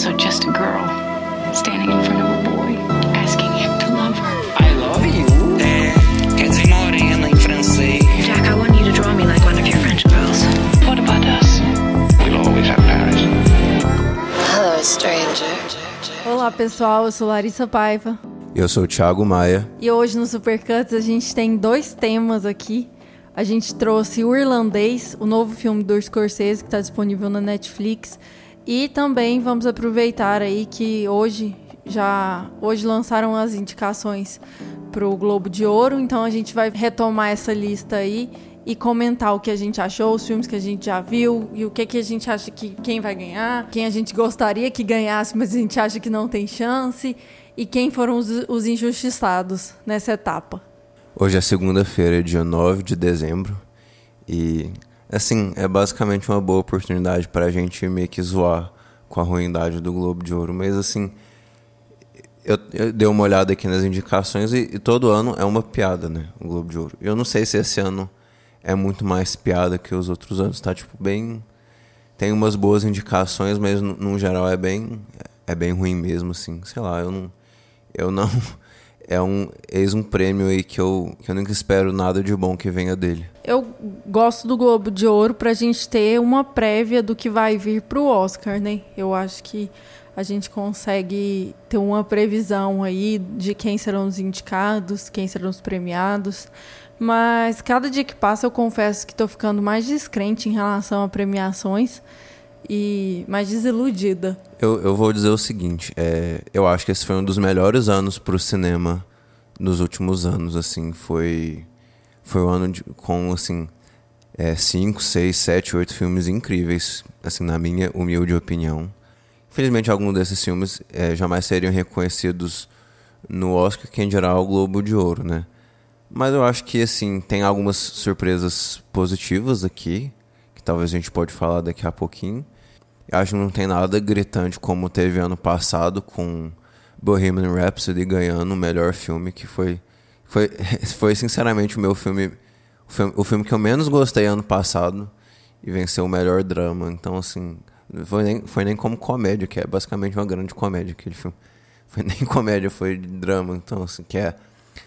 also just a girl standing in front of a boy asking him to love her. I love you. É, quer dizer morena em francês. Jack, I want you to draw me like one of your French girls. What about us? We'll always have Paris. Hello, stranger. Olá pessoal, eu sou Larissa Paiva Eu sou o Thiago Maia. e hoje no Supercuts a gente tem dois temas aqui. A gente trouxe o Irlandês, o novo filme do Scorsese que está disponível na Netflix, e também vamos aproveitar aí que hoje já hoje lançaram as indicações para o Globo de Ouro, então a gente vai retomar essa lista aí e comentar o que a gente achou, os filmes que a gente já viu e o que, que a gente acha que quem vai ganhar, quem a gente gostaria que ganhasse, mas a gente acha que não tem chance, e quem foram os, os injustiçados nessa etapa. Hoje é segunda-feira, dia 9 de dezembro. E, assim, é basicamente uma boa oportunidade pra gente meio que zoar com a ruindade do Globo de Ouro. Mas, assim, eu, eu dei uma olhada aqui nas indicações e, e todo ano é uma piada, né? O Globo de Ouro. Eu não sei se esse ano é muito mais piada que os outros anos. Tá, tipo, bem. Tem umas boas indicações, mas no, no geral é bem. É bem ruim mesmo, assim. Sei lá, eu não. Eu não. É um. Eis um prêmio aí que eu, que eu nunca espero nada de bom que venha dele. Eu gosto do Globo de Ouro pra gente ter uma prévia do que vai vir pro Oscar, né? Eu acho que a gente consegue ter uma previsão aí de quem serão os indicados, quem serão os premiados. Mas cada dia que passa eu confesso que tô ficando mais descrente em relação a premiações e mais desiludida. Eu, eu vou dizer o seguinte, é, eu acho que esse foi um dos melhores anos pro cinema nos últimos anos, assim, foi foi um ano de, com, assim, é, cinco, seis, sete, oito filmes incríveis, assim, na minha humilde opinião. Infelizmente, alguns desses filmes é, jamais seriam reconhecidos no Oscar, que em geral é o Globo de Ouro, né? Mas eu acho que, assim, tem algumas surpresas positivas aqui, que talvez a gente pode falar daqui a pouquinho. Eu acho que não tem nada gritante como teve ano passado com Bohemian Rhapsody ganhando o melhor filme, que foi, foi, foi sinceramente o meu filme, o filme, o filme que eu menos gostei ano passado e venceu o melhor drama. Então, assim, foi nem, foi nem como comédia, que é basicamente uma grande comédia aquele filme. Foi nem comédia, foi drama, então, assim, que é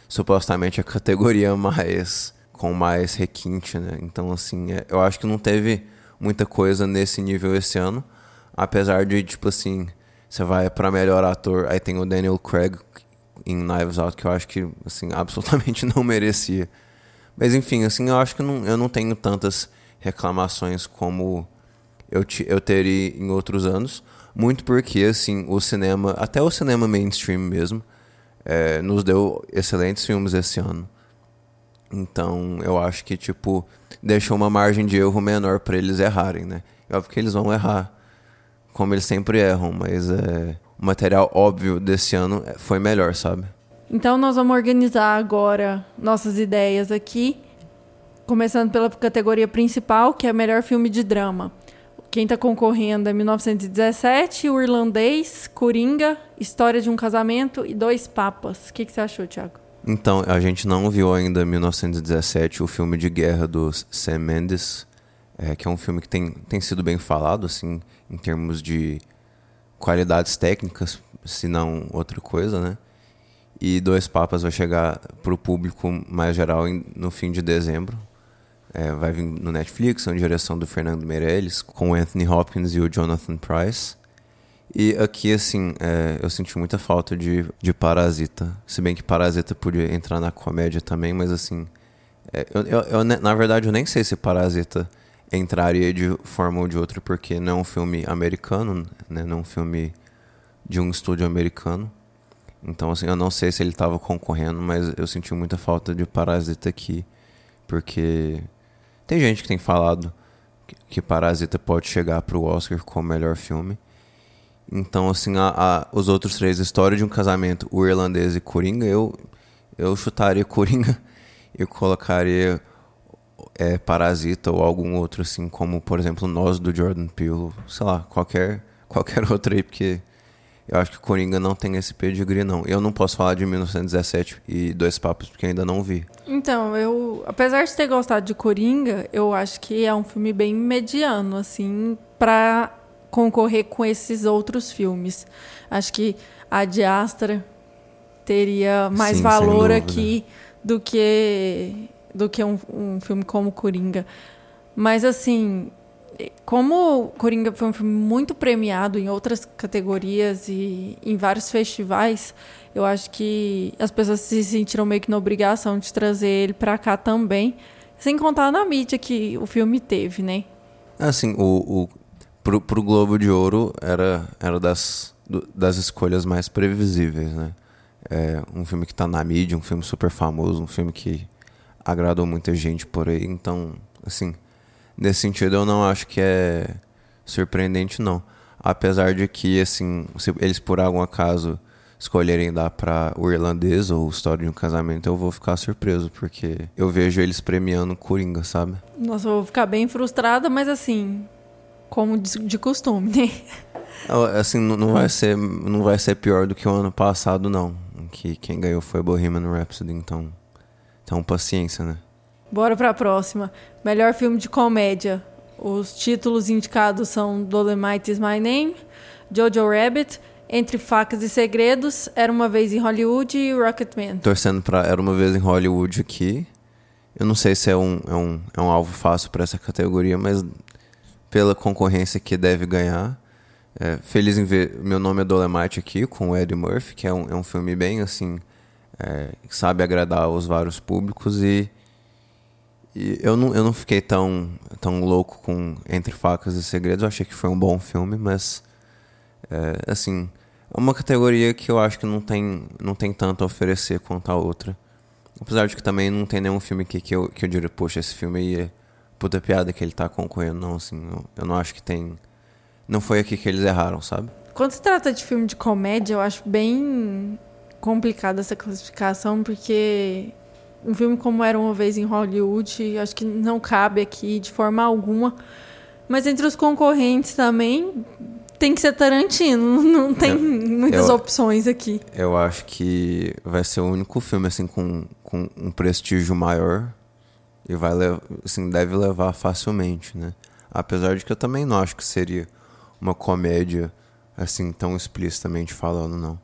supostamente a categoria mais com mais requinte, né? Então, assim, é, eu acho que não teve muita coisa nesse nível esse ano, apesar de, tipo assim, você vai para melhor ator, aí tem o Daniel Craig em Knives Out, que eu acho que, assim, absolutamente não merecia. Mas, enfim, assim, eu acho que não, eu não tenho tantas reclamações como eu, te, eu teria em outros anos, muito porque, assim, o cinema, até o cinema mainstream mesmo, é, nos deu excelentes filmes esse ano. Então, eu acho que, tipo, deixou uma margem de erro menor para eles errarem, né? É óbvio que eles vão errar, como eles sempre erram, mas é, o material óbvio desse ano foi melhor, sabe? Então nós vamos organizar agora nossas ideias aqui, começando pela categoria principal, que é melhor filme de drama. Quem está concorrendo é 1917, O Irlandês, Coringa, História de um Casamento e Dois Papas. O que, que você achou, Thiago? Então, a gente não viu ainda 1917, o filme de guerra do Sam Mendes, é, que é um filme que tem, tem sido bem falado, assim, em termos de qualidades técnicas, se não outra coisa, né? E Dois Papas vai chegar para o público mais geral em, no fim de dezembro. É, vai vir no Netflix, na direção do Fernando Meirelles, com o Anthony Hopkins e o Jonathan Price. E aqui, assim, é, eu senti muita falta de, de Parasita. Se bem que Parasita podia entrar na comédia também, mas assim. É, eu, eu, eu, na verdade, eu nem sei se Parasita entraria de forma ou de outra, porque não é um filme americano, né? Não é um filme de um estúdio americano. Então, assim, eu não sei se ele estava concorrendo, mas eu senti muita falta de Parasita aqui. Porque tem gente que tem falado que, Parasita pode chegar para o Oscar como melhor filme. Então, assim, a, a, os outros três, História de um Casamento, O Irlandês e Coringa, eu, eu chutaria Coringa e colocaria é, Parasita ou algum outro, assim, como, por exemplo, Nós, do Jordan Peele, sei lá, qualquer, qualquer outro aí, porque eu acho que Coringa não tem esse pedigree, não. Eu não posso falar de 1917 e Dois Papos, porque ainda não vi. Então, eu, apesar de ter gostado de Coringa, eu acho que é um filme bem mediano, assim, pra concorrer com esses outros filmes. Acho que a Diastra teria mais Sim, valor aqui do que do que um, um filme como Coringa. Mas assim, como Coringa foi um filme muito premiado em outras categorias e em vários festivais, eu acho que as pessoas se sentiram meio que na obrigação de trazer ele pra cá também, sem contar na mídia que o filme teve, né? Assim, o, o, pro, pro Globo de Ouro era, era das, das escolhas mais previsíveis, né? É um filme que tá na mídia, um filme super famoso, um filme que agradou muita gente por aí. Então, assim, nesse sentido eu não acho que é surpreendente, não. Apesar de que, assim, se eles por algum acaso escolherem dar pra o irlandês ou História de um Casamento, eu vou ficar surpreso, porque eu vejo eles premiando Coringa, sabe? Nossa, eu vou ficar bem frustrada, mas assim, como de, costume, né? Assim, não não vai ser, não vai ser pior do que o ano passado, não. Que quem ganhou foi Bohemian Rhapsody, então, então paciência, né? Bora pra próxima. Melhor filme de comédia. Os títulos indicados são Dolomite is My Name, Jojo Rabbit, Entre Facas e Segredos, Era Uma Vez em Hollywood e Rocketman. Torcendo pra Era Uma Vez em Hollywood aqui. Eu não sei se é um, é um, é um alvo fácil pra essa categoria, mas pela concorrência que deve ganhar. É, feliz em ver Meu Nome é Dolemite aqui, com o Eddie Murphy, que é um, é um filme bem, assim, é, que sabe agradar os vários públicos e, e eu, não, eu não fiquei tão, tão louco com Entre Facas e Segredos, eu achei que foi um bom filme, mas, é, assim, é uma categoria que eu acho que não tem, não tem tanto a oferecer quanto a outra. Apesar de que também não tem nenhum filme aqui que eu, que eu diria, poxa, esse filme aí é puta piada que ele tá concorrendo, não, assim, eu, eu não acho que tem... Não foi aqui que eles erraram, sabe? Quando se trata de filme de comédia, eu acho bem complicada essa classificação, porque um filme como Era Uma Vez em Hollywood, acho que não cabe aqui de forma alguma. Mas entre os concorrentes também, tem que ser Tarantino, não tem Eu- muitas eu- opções aqui. Eu acho que vai ser o único filme, assim, com, com um prestígio maior e vai assim, deve levar facilmente, né? Apesar de que eu também não acho que seria uma comédia, assim, tão explicitamente falando, não.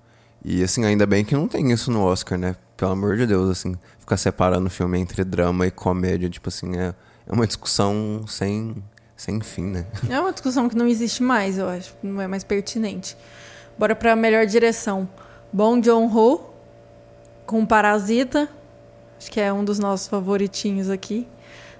E, assim, ainda bem que não tem isso no Oscar, né? Pelo amor de Deus, assim, ficar separando o filme entre drama e comédia, tipo assim, é, é uma discussão sem, sem fim, né? É uma discussão que não existe mais, eu acho, não é mais pertinente. Bora pra melhor direção. Bong Joon-ho, com Parasita, acho que é um dos nossos favoritinhos aqui.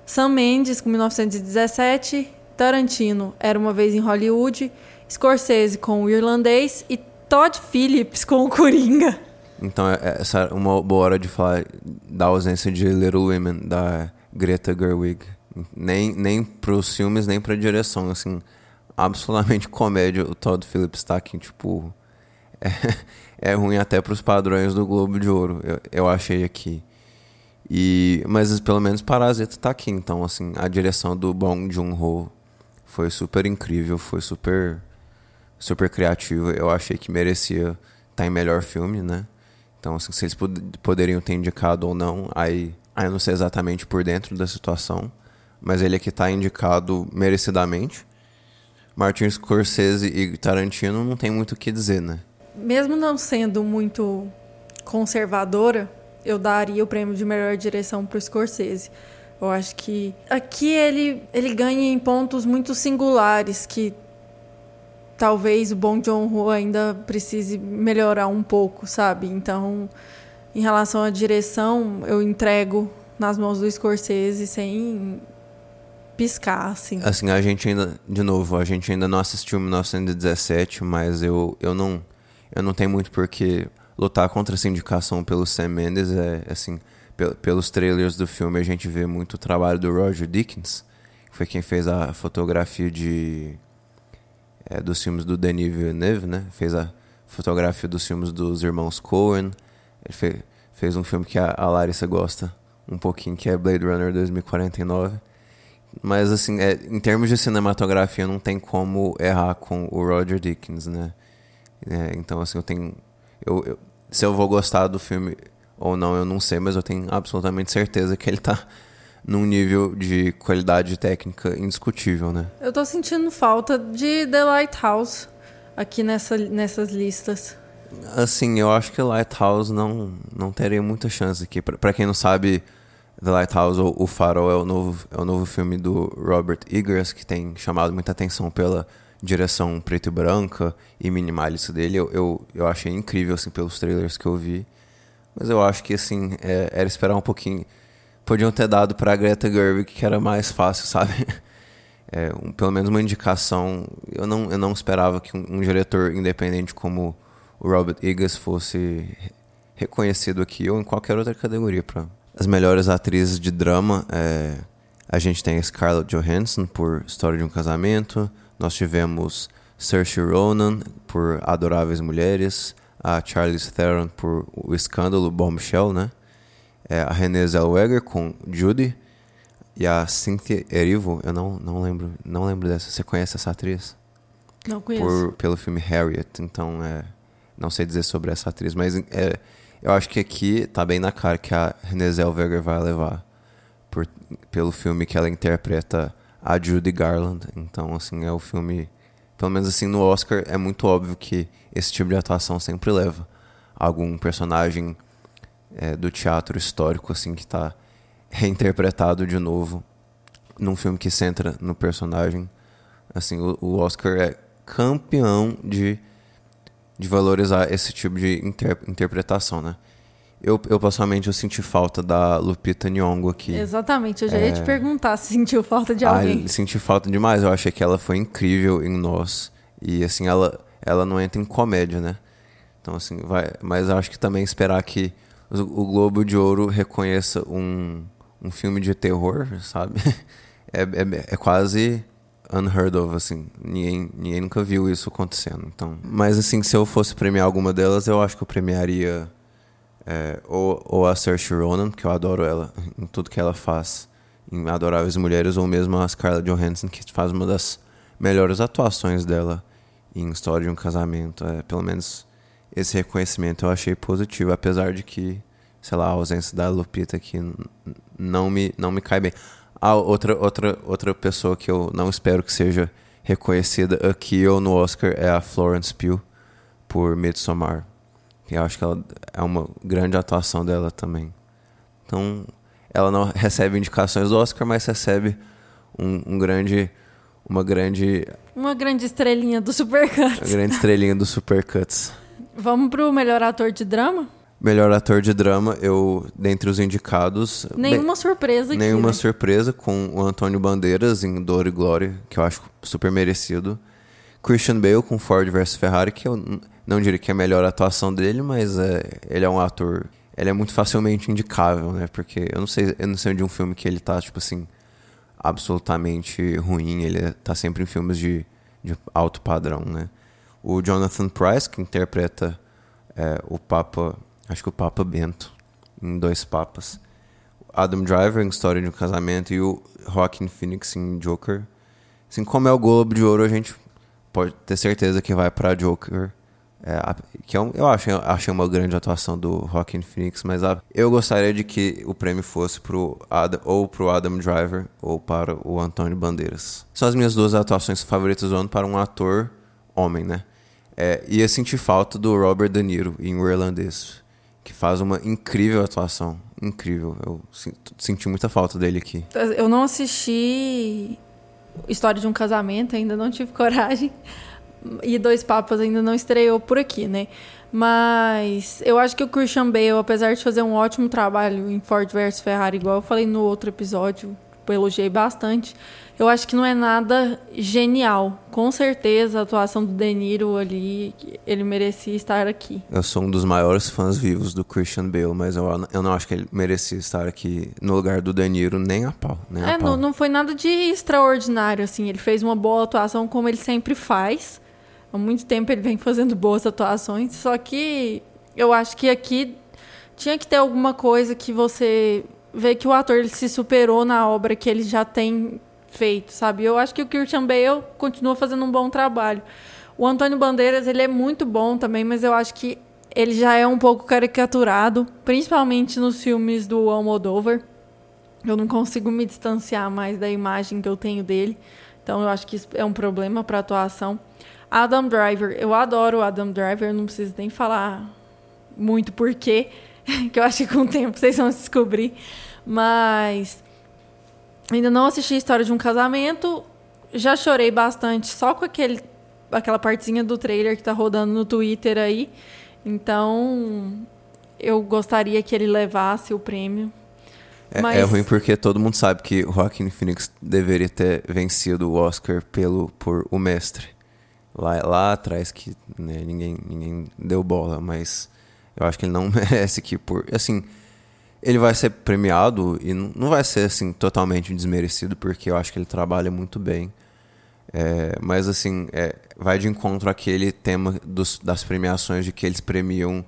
Sam Mendes, com 1917. Tarantino, Era Uma Vez em Hollywood. Scorsese, com O Irlandês. E Todd Phillips, com O Coringa. Então, é- é- essa é uma boa hora de falar da ausência de Little Women, da Greta Gerwig. Nem, nem pros filmes, nem pra direção, assim, absolutamente comédia. O Todd Phillips tá aqui, tipo, é, é ruim até pros padrões do Globo de Ouro, eu, eu achei aqui. E, mas pelo menos Parasita tá aqui, então, assim, a direção do Bong Joon-ho foi super incrível, foi super super criativo. Eu achei que merecia estar em melhor filme, né? Então, assim, se eles pod- poderiam ter indicado ou não, aí, aí eu não sei exatamente por dentro da situação. Mas ele aqui tá indicado merecidamente. Martin Scorsese e Tarantino não tem muito o que dizer, né? Mesmo não sendo muito conservadora, eu daria o prêmio de melhor direção pro Scorsese. Eu acho que aqui ele, ele ganha em pontos muito singulares que talvez o Bong Joon-ho ainda precise melhorar um pouco, sabe? Então, em relação à direção, eu entrego nas mãos do Scorsese sem piscar, assim. Assim, a gente ainda, de novo, a gente ainda não assistiu 1917, mas eu, eu não eu não tenho muito porque lutar contra essa indicação pelo Sam Mendes é assim, pel- pelos trailers do filme a gente vê muito o trabalho do Roger Dickens, que foi quem fez a fotografia de é, dos filmes do Denis Villeneuve, né? Fez a fotografia dos filmes dos irmãos Coen. Ele fe- fez um filme que a, a Larissa gosta um pouquinho, que é Blade Runner 2049. Mas, assim, é, em termos de cinematografia, não tem como errar com o Roger Dickens, né? É, então, assim, eu tenho. Eu, eu- se eu vou gostar do filme ou não, eu não sei, mas eu tenho absolutamente certeza que ele tá num nível de qualidade técnica indiscutível, né? Eu tô sentindo falta de The Lighthouse aqui nessa, nessas listas. Assim, eu acho que Lighthouse não, não teria muita chance aqui. Pra quem não sabe, The Lighthouse, ou O Farol, é o, novo, é o novo filme do Robert Eggers, que tem chamado muita atenção pela direção preto e branca e minimalista dele. Eu, eu, eu achei incrível, assim, pelos trailers que eu vi. Mas eu acho que, assim, é, era esperar um pouquinho. Podiam ter dado pra Greta Gerwig, que era mais fácil, sabe? É, um, pelo menos uma indicação. Eu não, eu não esperava que um, um diretor independente como o Robert Eggers fosse reconhecido aqui ou em qualquer outra categoria. Pra... As melhores atrizes de drama, é, a gente tem Scarlett Johansson por História de um Casamento, nós tivemos Saoirse Ronan por Adoráveis Mulheres, a Charlize Theron por O Escândalo, Bombshell, né? É, a Renée Zellweger com Judy e a Cynthia Erivo, eu não, não lembro, não lembro dessa. Você conhece essa atriz? Não conheço. Por, pelo filme Harriet, então é, não sei dizer sobre essa atriz, mas é, eu acho que aqui tá bem na cara que a Renée Zellweger vai levar por, pelo filme que ela interpreta a Judy Garland. Então, assim, é o filme, pelo menos assim no Oscar é muito óbvio que esse tipo de atuação sempre leva algum personagem é, do teatro histórico assim que está reinterpretado de novo num filme que centra no personagem. Assim, o, o Oscar é campeão de, de valorizar esse tipo de inter, interpretação, né? Eu, eu, pessoalmente, eu senti falta da Lupita Nyong'o aqui. Exatamente, eu já ia te perguntar se sentiu falta de alguém. Ah, senti falta demais, eu achei que ela foi incrível em Nós. E, assim, ela, ela não entra em comédia, né? Então, assim, vai... Mas acho que também esperar que o, Globo de Ouro reconheça um, um filme de terror, sabe? É, é, é quase unheard of, assim. Ninguém, ninguém nunca viu isso acontecendo. Então, mas, assim, se eu fosse premiar alguma delas, eu acho que eu premiaria é, ou, ou a Saoirse Ronan, que eu adoro ela em tudo que ela faz em Adoráveis Mulheres, ou mesmo a Scarlett Johansson, que faz uma das melhores atuações dela em História de um Casamento. É, pelo menos esse reconhecimento eu achei positivo, apesar de que, sei lá, a ausência da Lupita aqui não me, não me cai bem. Ah, outra, outra, outra pessoa que eu não espero que seja reconhecida aqui ou no Oscar é a Florence Pugh por Midsommar. Eu acho que ela é uma grande atuação dela também. Então, ela não recebe indicações do Oscar, mas recebe um, um grande uma grande uma grande estrelinha do Supercuts. Uma grande estrelinha do Supercuts. Vamos pro melhor ator de drama? Melhor ator de drama, eu, dentre os indicados. Nenhuma bem, surpresa aqui. Nenhuma né? surpresa com o Antônio Bandeiras em Dor e Glória, que eu acho super merecido. Christian Bale com Ford vs Ferrari, que eu não diria que é a melhor atuação dele, mas é, ele é um ator. Ele é muito facilmente indicável, né? Porque eu não sei, eu não sei de um filme que ele tá, tipo assim, absolutamente ruim. Ele tá sempre em filmes de, de alto padrão, né? O Jonathan Price, que interpreta é, o Papa acho que o Papa Bento, em Dois Papas. Adam Driver em História de um Casamento e o Joaquin Phoenix em Joker. Assim como é o Globo de Ouro, a gente pode ter certeza que vai para Joker. É, que é um, eu acho, achei uma grande atuação do Joaquin Phoenix, mas eu gostaria de que o prêmio fosse pro Adam, ou pro Adam Driver ou para o Antônio Bandeiras. São as minhas duas atuações favoritas do ano para um ator homem, né? É, e eu senti falta do Robert De Niro em O Irlandês que faz uma incrível atuação. Incrível. Eu senti muita falta dele aqui. Eu não assisti História de um Casamento, ainda não tive coragem. E Dois Papas ainda não estreou por aqui, né? Mas eu acho que o Christian Bale, apesar de fazer um ótimo trabalho em Ford vs Ferrari, igual eu falei no outro episódio, elogiei bastante eu acho que não é nada genial. Com certeza a atuação do De Niro ali, ele merecia estar aqui. Eu sou um dos maiores fãs vivos do Christian Bale, mas eu, eu não acho que ele merecia estar aqui no lugar do De Niro nem a pau. Nem é, a pau. Não, não foi nada de extraordinário, assim. Ele fez uma boa atuação como ele sempre faz. Há muito tempo ele vem fazendo boas atuações, só que eu acho que aqui tinha que ter alguma coisa que você vê que o ator ele se superou na obra que ele já tem feito, sabe? Eu acho que o Christian Bale continua fazendo um bom trabalho. O Antônio Bandeiras, ele é muito bom também, mas eu acho que ele já é um pouco caricaturado, principalmente nos filmes do Almodóvar. Eu não consigo me distanciar mais da imagem que eu tenho dele. Então eu acho que isso é um problema para atuação. Adam Driver, eu adoro o Adam Driver, não preciso nem falar muito porquê, que eu acho que com o tempo vocês vão descobrir. Mas ainda não assisti a história de um casamento. Já chorei bastante só com aquele, aquela partezinha do trailer que tá rodando no Twitter aí. Então, eu gostaria que ele levasse o prêmio. É, Mas- é ruim porque todo mundo sabe que o Joaquin Phoenix deveria ter vencido o Oscar pelo, por O Mestre. Lá, lá atrás que né, ninguém, ninguém deu bola, mas eu acho que ele não merece que por... Assim, ele vai ser premiado e não vai ser assim totalmente desmerecido porque eu acho que ele trabalha muito bem. É, mas assim, é, vai de encontro àquele tema dos, das premiações de que eles premiam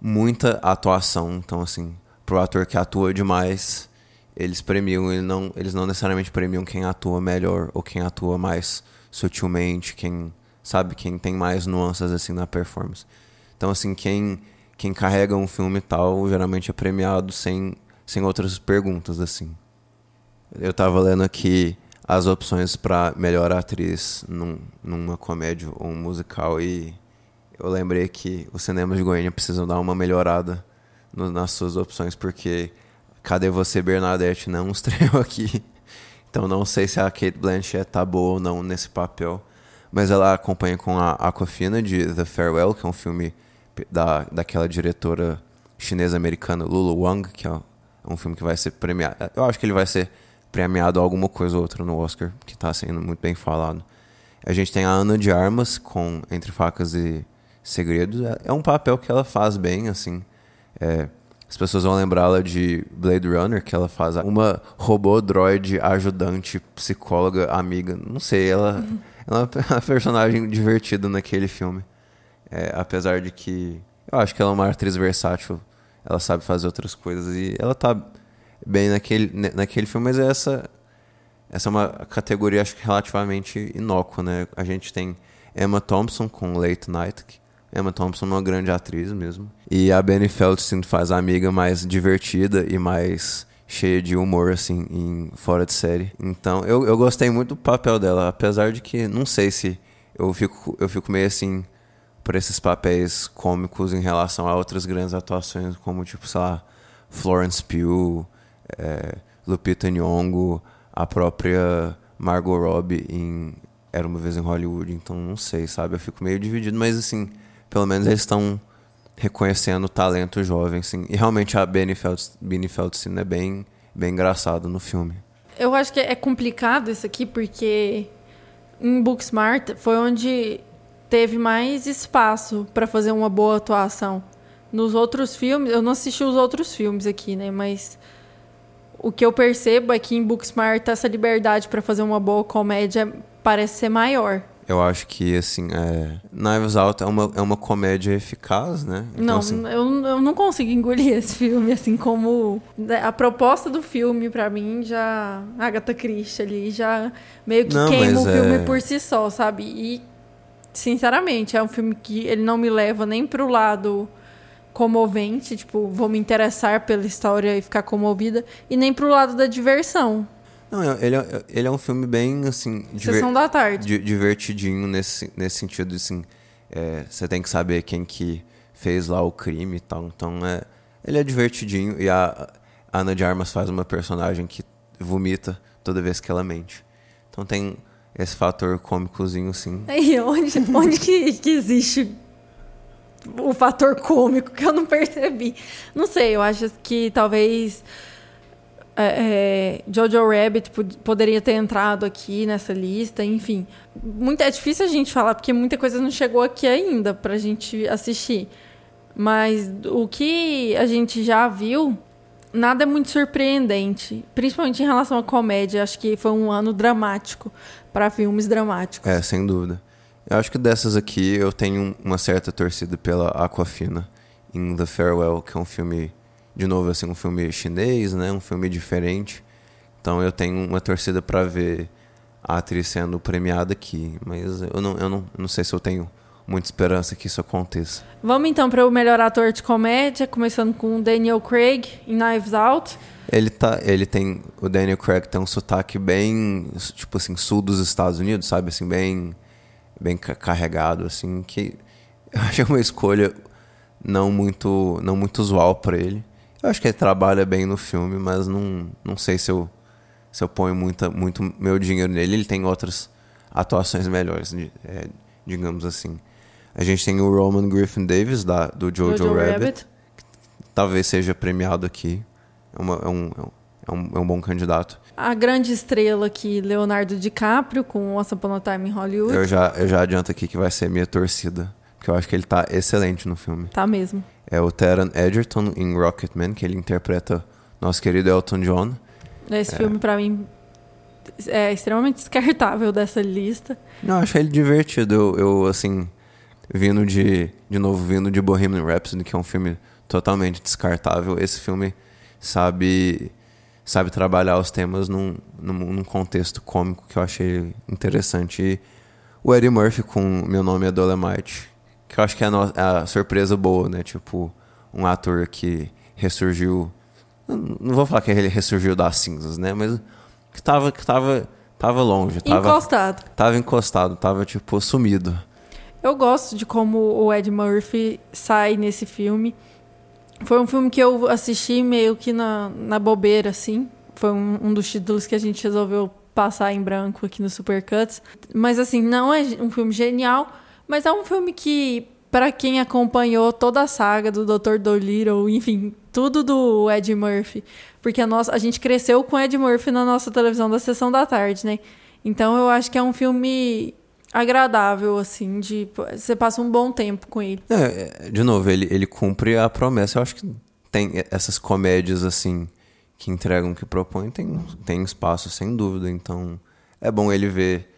muita atuação. Então, assim, pro ator que atua demais, eles premiam, ele não, eles não necessariamente premiam quem atua melhor ou quem atua mais sutilmente, quem sabe, quem tem mais nuances assim na performance. Então, assim, quem, quem carrega um filme tal, geralmente é premiado sem, sem outras perguntas, assim. Eu tava lendo aqui as opções pra melhor atriz num, numa comédia ou um musical e eu lembrei que os cinemas de Goiânia precisam dar uma melhorada no- nas suas opções porque Cadê Você Bernadette não estreou aqui. Então não sei se a Kate Blanchett tá boa ou não nesse papel, mas ela acompanha com a Aquafina de The Farewell, que é um filme da, daquela diretora chinesa-americana Lulu Wang, que é um filme que vai ser premiado. Eu acho que ele vai ser premiado alguma coisa ou outra no Oscar, que está sendo muito bem falado. A gente tem a Ana de Armas com Entre Facas e Segredos. É- É um papel que ela faz bem, assim. É, as pessoas vão lembrá-la de Blade Runner, que ela faz uma robô droid ajudante, psicóloga, amiga. Não sei, ela, ela é uma personagem divertida naquele filme. É, apesar de que eu acho que ela é uma atriz versátil, ela sabe fazer outras coisas e ela tá bem naquele, naquele filme, mas essa essa é uma categoria acho que relativamente inócua, né? A gente tem Emma Thompson com Late Night. que Emma Thompson é uma grande atriz mesmo. E a Benny Feldstein faz a amiga mais divertida e mais cheia de humor, assim, em fora de série. Então, eu, eu gostei muito do papel dela, apesar de que não sei se eu fico, eu fico meio assim por esses papéis cômicos em relação a outras grandes atuações, como, tipo, sei lá, Florence Pugh, é, Lupita Nyong'o, a própria Margot Robbie em Era Uma Vez em Hollywood. Então, não sei, sabe? Eu fico meio dividido, mas, assim, pelo menos eles estão reconhecendo o talento jovem, assim. E realmente a Benny Feldstein, é bem, bem engraçado no filme. Eu acho que é complicado isso aqui, porque em Booksmart foi onde teve mais espaço para fazer uma boa atuação. Nos outros filmes, eu não assisti os outros filmes aqui, né? Mas o que eu percebo é que em Booksmart essa liberdade para fazer uma boa comédia parece ser maior. Eu acho que, assim, é... Knives Out é uma, é uma comédia eficaz, né? Então, não, assim, eu, eu não consigo engolir esse filme, assim como né, a proposta do filme pra mim já Agatha Christie ali já meio que Não, queima o filme é- por si só, sabe? E sinceramente, é um filme que ele não me leva nem pro lado comovente, tipo, vou me interessar pela história e ficar comovida, e nem pro lado da diversão. Não, ele é, ele é um filme bem, assim... Sessão da tarde. di- divertidinho nesse, nesse sentido, assim... é, você tem que saber quem que fez lá o crime e tal. Então, é, ele é divertidinho. E a, a Ana de Armas faz uma personagem que vomita toda vez que ela mente. Então tem esse fator cômicozinho, assim. Aí, onde, onde que, que existe o fator cômico que eu não percebi? Não sei, eu acho que talvez é, é, Jojo Rabbit pod- poderia ter entrado aqui nessa lista, enfim. Muito, é difícil a gente falar, porque muita coisa não chegou aqui ainda pra gente assistir. Mas o que a gente já viu, nada é muito surpreendente. Principalmente em relação à comédia. Acho que foi um ano dramático para filmes dramáticos. É, sem dúvida. Eu acho que dessas aqui eu tenho uma certa torcida pela Aquafina em The Farewell, que é um filme, de novo, assim, um filme chinês, né? Um filme diferente. Então eu tenho uma torcida pra ver a atriz sendo premiada aqui. Mas eu não, eu não, não sei se eu tenho muita esperança que isso aconteça. Vamos então para o melhor ator de comédia, começando com Daniel Craig em Knives Out. Ele tá, ele tem, o Daniel Craig tem um sotaque bem, tipo assim, sul dos Estados Unidos, sabe, assim, bem, bem ca- carregado, assim, que eu acho uma escolha não muito, não muito usual pra ele. Eu acho que ele trabalha bem no filme, mas não, não sei se eu, se eu ponho muita, muito meu dinheiro nele. Ele tem outras atuações melhores, é, digamos assim. A gente tem o Roman Griffin Davis, da, do Jojo, Jojo Rabbit Rabbit. talvez seja premiado aqui. É, uma- é um, é, um, é um bom candidato. A grande estrela aqui, Leonardo DiCaprio, com Once Upon a Time em Hollywood. Eu já, eu já adianto aqui que vai ser minha torcida. Porque eu acho que ele tá excelente no filme. Tá mesmo. É o Taron Egerton em Rocketman, que ele interpreta nosso querido Elton John. Esse filme, pra mim, é extremamente descartável dessa lista. Não, eu achei ele divertido. Eu, eu, assim, vindo de. De novo, vindo de Bohemian Rhapsody, que é um filme totalmente descartável. Esse filme sabe. Sabe trabalhar os temas num, num, num contexto cômico que eu achei interessante. E o Eddie Murphy com Meu Nome é Dolemite, que eu acho que é a, no- é a surpresa boa, né? Tipo, um ator que ressurgiu. Não não vou falar que ele ressurgiu das cinzas, né? Mas que tava, que tava, tava longe. Tava, Encostado. Tava encostado, tava tipo sumido. Eu gosto de como o Ed Murphy sai nesse filme. Foi um filme que eu assisti meio que na, na bobeira, assim. Foi um, um dos títulos que a gente resolveu passar em branco aqui no Supercuts. Mas, assim, não é um filme genial, mas é um filme que, para quem acompanhou toda a saga do Dr. Dolittle, enfim, tudo do Ed Murphy. Porque a, nossa, a gente cresceu com o Ed Murphy na nossa televisão da sessão da tarde, né? Então eu acho que é um filme agradável, assim, de você passa um bom tempo com ele. É, é, de novo, ele, ele cumpre a promessa. Eu acho que tem essas comédias assim que entregam, que propõem, tem, tem espaço, sem dúvida. Então é bom ele ver,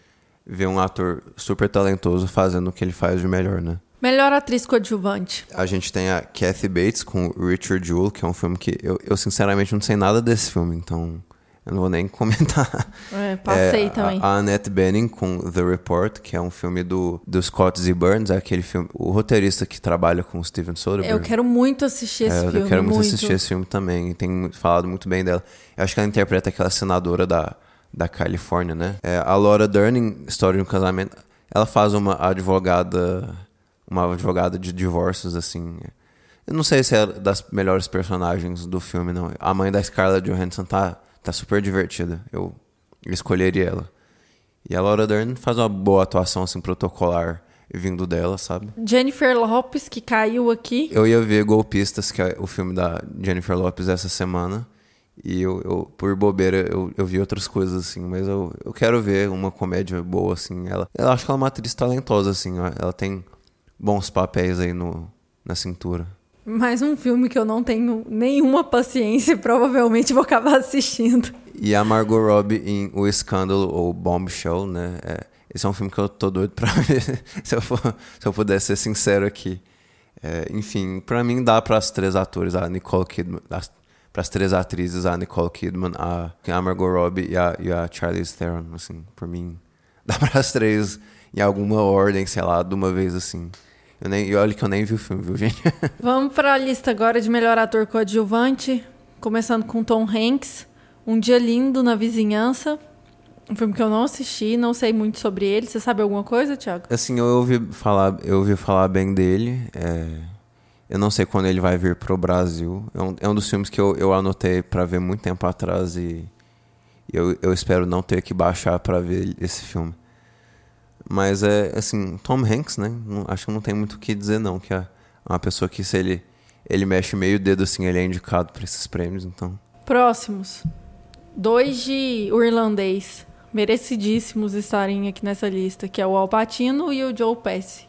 ver um ator super talentoso fazendo o que ele faz de melhor, né? Melhor atriz coadjuvante. A gente tem a Kathy Bates com Richard Jewell, que é um filme que eu, eu sinceramente não sei nada desse filme, então eu não vou nem comentar. É, passei É, também. A, a Annette Bening com The Report, que é um filme do, do Scott Z. Burns, é aquele filme, o roteirista que trabalha com o Steven Soderbergh. Eu quero muito assistir esse É, filme. eu quero muito, assistir esse filme também. e Tem falado muito bem dela. Eu acho que ela interpreta aquela senadora da, da Califórnia, né? É, a Laura Dern, História de um Casamento, ela faz uma advogada, uma advogada de divórcios, assim. Eu não sei se é das melhores personagens do filme, não. A mãe da Scarlett Johansson tá, tá super divertida. Eu escolheria ela. E a Laura Dern faz uma boa atuação, assim, protocolar vindo dela, sabe? Jennifer Lopes, que caiu aqui. Eu ia ver Golpistas, que é o filme da Jennifer Lopez essa semana. E eu, eu, por bobeira, eu, eu vi outras coisas, assim. Mas eu, eu quero ver uma comédia boa, assim. Ela, eu acho que ela é uma atriz talentosa, assim. Ela tem bons papéis aí no, na cintura. Mais um filme que eu não tenho nenhuma paciência e provavelmente vou acabar assistindo. E a Margot Robbie em O Escândalo, ou Bombshell, né? É, esse é um filme que eu tô doido pra ver, se eu, for, se eu puder ser sincero aqui. É, enfim, pra mim dá pras três atores, a Nicole Kidman, as, pras três atrizes, a Nicole Kidman, a, a Margot Robbie e a, e a Charlize Theron, assim, por mim. Dá pras três em alguma ordem, sei lá, de uma vez, assim. Eu nem, e olha que eu nem vi o filme, viu, gente? Vamos para a lista agora de melhor ator coadjuvante, começando com Tom Hanks, Um Dia Lindo na Vizinhança, um filme que eu não assisti, não sei muito sobre ele. Você sabe alguma coisa, Thiago? Assim, eu ouvi falar, eu ouvi falar bem dele. é, eu não sei quando ele vai vir pro Brasil. É um, é um dos filmes que eu, eu anotei pra ver muito tempo atrás e eu, eu espero não ter que baixar pra ver esse filme. Mas é assim, Tom Hanks, né? Não- acho que não tem muito o que dizer não, que é uma pessoa que se ele ele mexe meio dedo assim, ele é indicado pra esses prêmios, então. Próximos. Dois de O Irlandês, merecidíssimos estarem aqui nessa lista, que é o Al Pacino e o Joe Pesci.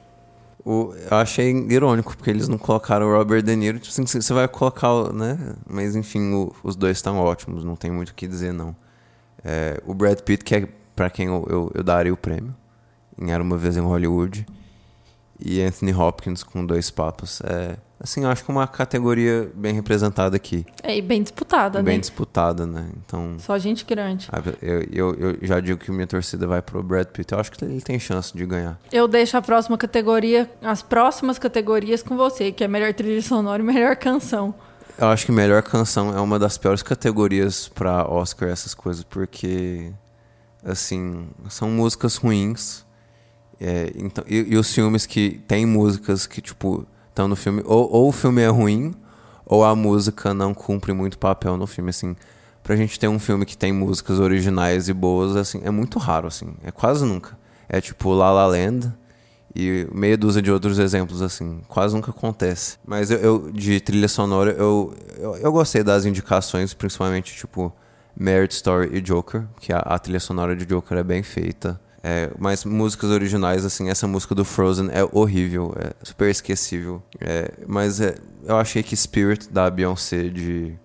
O, eu achei irônico, porque eles não colocaram o Robert De Niro. Tipo assim, você vai colocar, né? Mas enfim, o- os dois estão ótimos, não tem muito o que dizer, não. É, o Brad Pitt, que é pra quem eu, eu, eu daria o prêmio, em Era Uma Vez em Hollywood. E Anthony Hopkins com Dois Papas. É, assim, eu acho que é uma categoria bem representada aqui. É, e bem disputada, bem né? disputada, né? Então, Só gente grande. eu, eu, eu já digo que minha torcida vai pro Brad Pitt. Eu acho que ele tem chance de ganhar. Eu deixo a próxima categoria, as próximas categorias com você, que é melhor trilha sonora e melhor canção. Eu acho que melhor canção é uma das piores categorias pra Oscar, essas coisas, porque, assim, são músicas ruins. É, então, e, e os filmes que tem músicas que, tipo, estão no filme, ou, ou o filme é ruim, ou a música não cumpre muito papel no filme, assim. Pra gente ter um filme que tem músicas originais e boas, assim, é muito raro, assim. É quase nunca. É tipo La La Land e meia dúzia de outros exemplos, assim. Quase nunca acontece. Mas eu, eu de trilha sonora, eu, eu, eu gostei das indicações, principalmente, tipo, Marriage Story e Joker, que a, a trilha sonora de Joker é bem feita. É, mas músicas originais, assim, essa música do Frozen é horrível, é super esquecível. É, mas é, eu achei que Spirit da Beyoncé de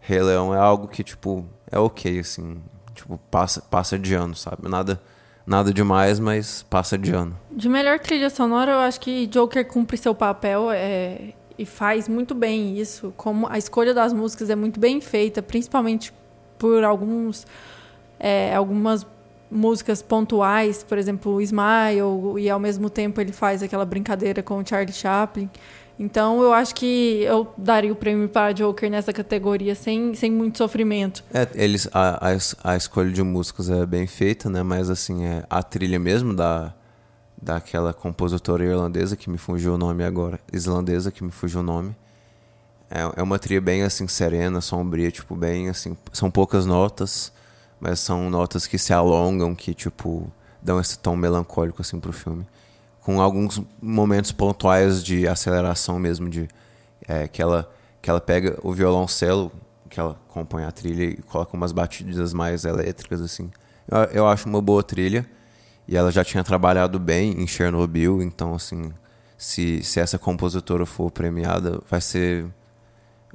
Rei Leão é algo que, tipo, é ok, assim. Tipo, passa, passa de ano, sabe? Nada, nada demais, mas passa de ano. De melhor trilha sonora, eu acho que Joker cumpre seu papel é, e faz muito bem isso. Como a escolha das músicas é muito bem feita, principalmente por alguns, é, algumas músicas pontuais, por exemplo, Smile, e ao mesmo tempo ele faz aquela brincadeira com o Charlie Chaplin. Então eu acho que eu daria o prêmio para Joker nessa categoria sem, sem muito sofrimento. É, eles, a, a, a escolha de músicas é bem feita, né? Mas assim, é, a trilha mesmo da, daquela compositora irlandesa que me fugiu o nome agora, islandesa que me fugiu o nome. É, é uma trilha bem assim serena, sombria, tipo bem assim, são poucas notas, mas são notas que se alongam, que tipo dão esse tom melancólico assim pro filme, com alguns momentos pontuais de aceleração mesmo de é, que ela que ela pega o violoncelo que ela compõe a trilha e coloca umas batidas mais elétricas assim. Eu, eu acho uma boa trilha e ela já tinha trabalhado bem em Chernobyl, então assim, se, se essa compositora for premiada, vai ser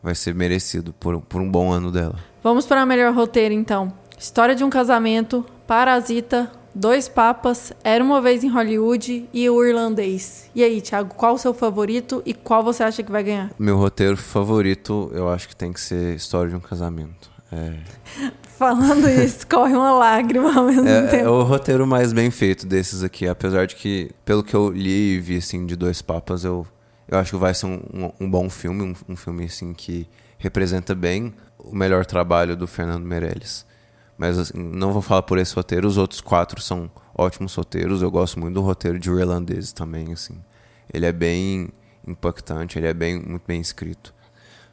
vai ser merecido por, por um bom ano dela. Vamos para melhor roteiro então. História de um casamento, Parasita, Dois Papas, Era uma vez em Hollywood e O Irlandês. E aí, Thiago, qual o seu favorito e qual você acha que vai ganhar? Meu roteiro favorito, eu acho que tem que ser História de um Casamento. É, Falando isso, corre uma lágrima ao mesmo é, é tempo. o roteiro mais bem feito desses aqui, apesar de que, pelo que eu li e vi assim, de Dois Papas, eu, eu acho que vai ser um, um, um bom filme, um, um filme assim, que representa bem o melhor trabalho do Fernando Meirelles. Mas assim, não vou falar por esse roteiro, os outros quatro são ótimos roteiros. Eu gosto muito do roteiro de Irlandês também, assim. Ele é bem impactante, ele é bem muito bem escrito.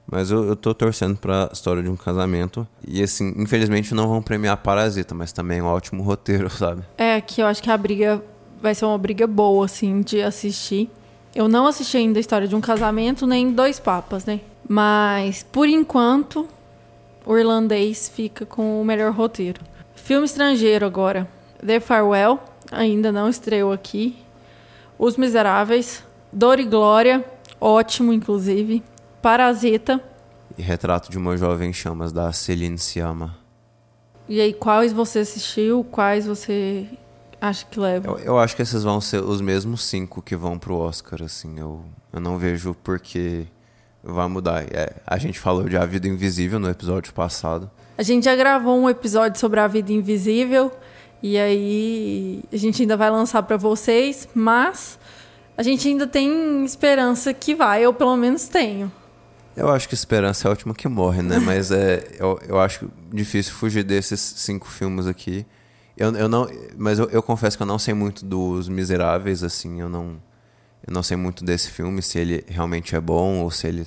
Mas eu, eu tô torcendo pra História de um Casamento. E assim, infelizmente não vão premiar Parasita, mas também é um ótimo roteiro, sabe? É, que eu acho que a briga vai ser uma briga boa, assim, de assistir. Eu não assisti ainda a história de um casamento, nem Dois Papas, né? Mas, por enquanto, o irlandês fica com o melhor roteiro. Filme estrangeiro agora. The Farewell, ainda não estreou aqui. Os Miseráveis. Dor e Glória, ótimo, inclusive. Parasita. E Retrato de uma Jovem em Chamas, da Celine Sciamma. E aí, quais você assistiu? Quais você acha que leva? Eu, eu acho que esses vão ser os mesmos cinco que vão pro Oscar, assim. Eu, eu não vejo porque vai mudar. É, a gente falou de A Vida Invisível no episódio passado. A gente já gravou um episódio sobre a vida invisível e aí a gente ainda vai lançar para vocês, mas a gente ainda tem esperança que vai, eu pelo menos tenho. Eu acho que esperança é a última que morre, né? Mas é, eu, eu acho difícil fugir desses cinco filmes aqui. Eu, eu não, mas eu, eu confesso que eu não sei muito dos Miseráveis, assim, eu não, eu não sei muito desse filme, se ele realmente é bom ou se ele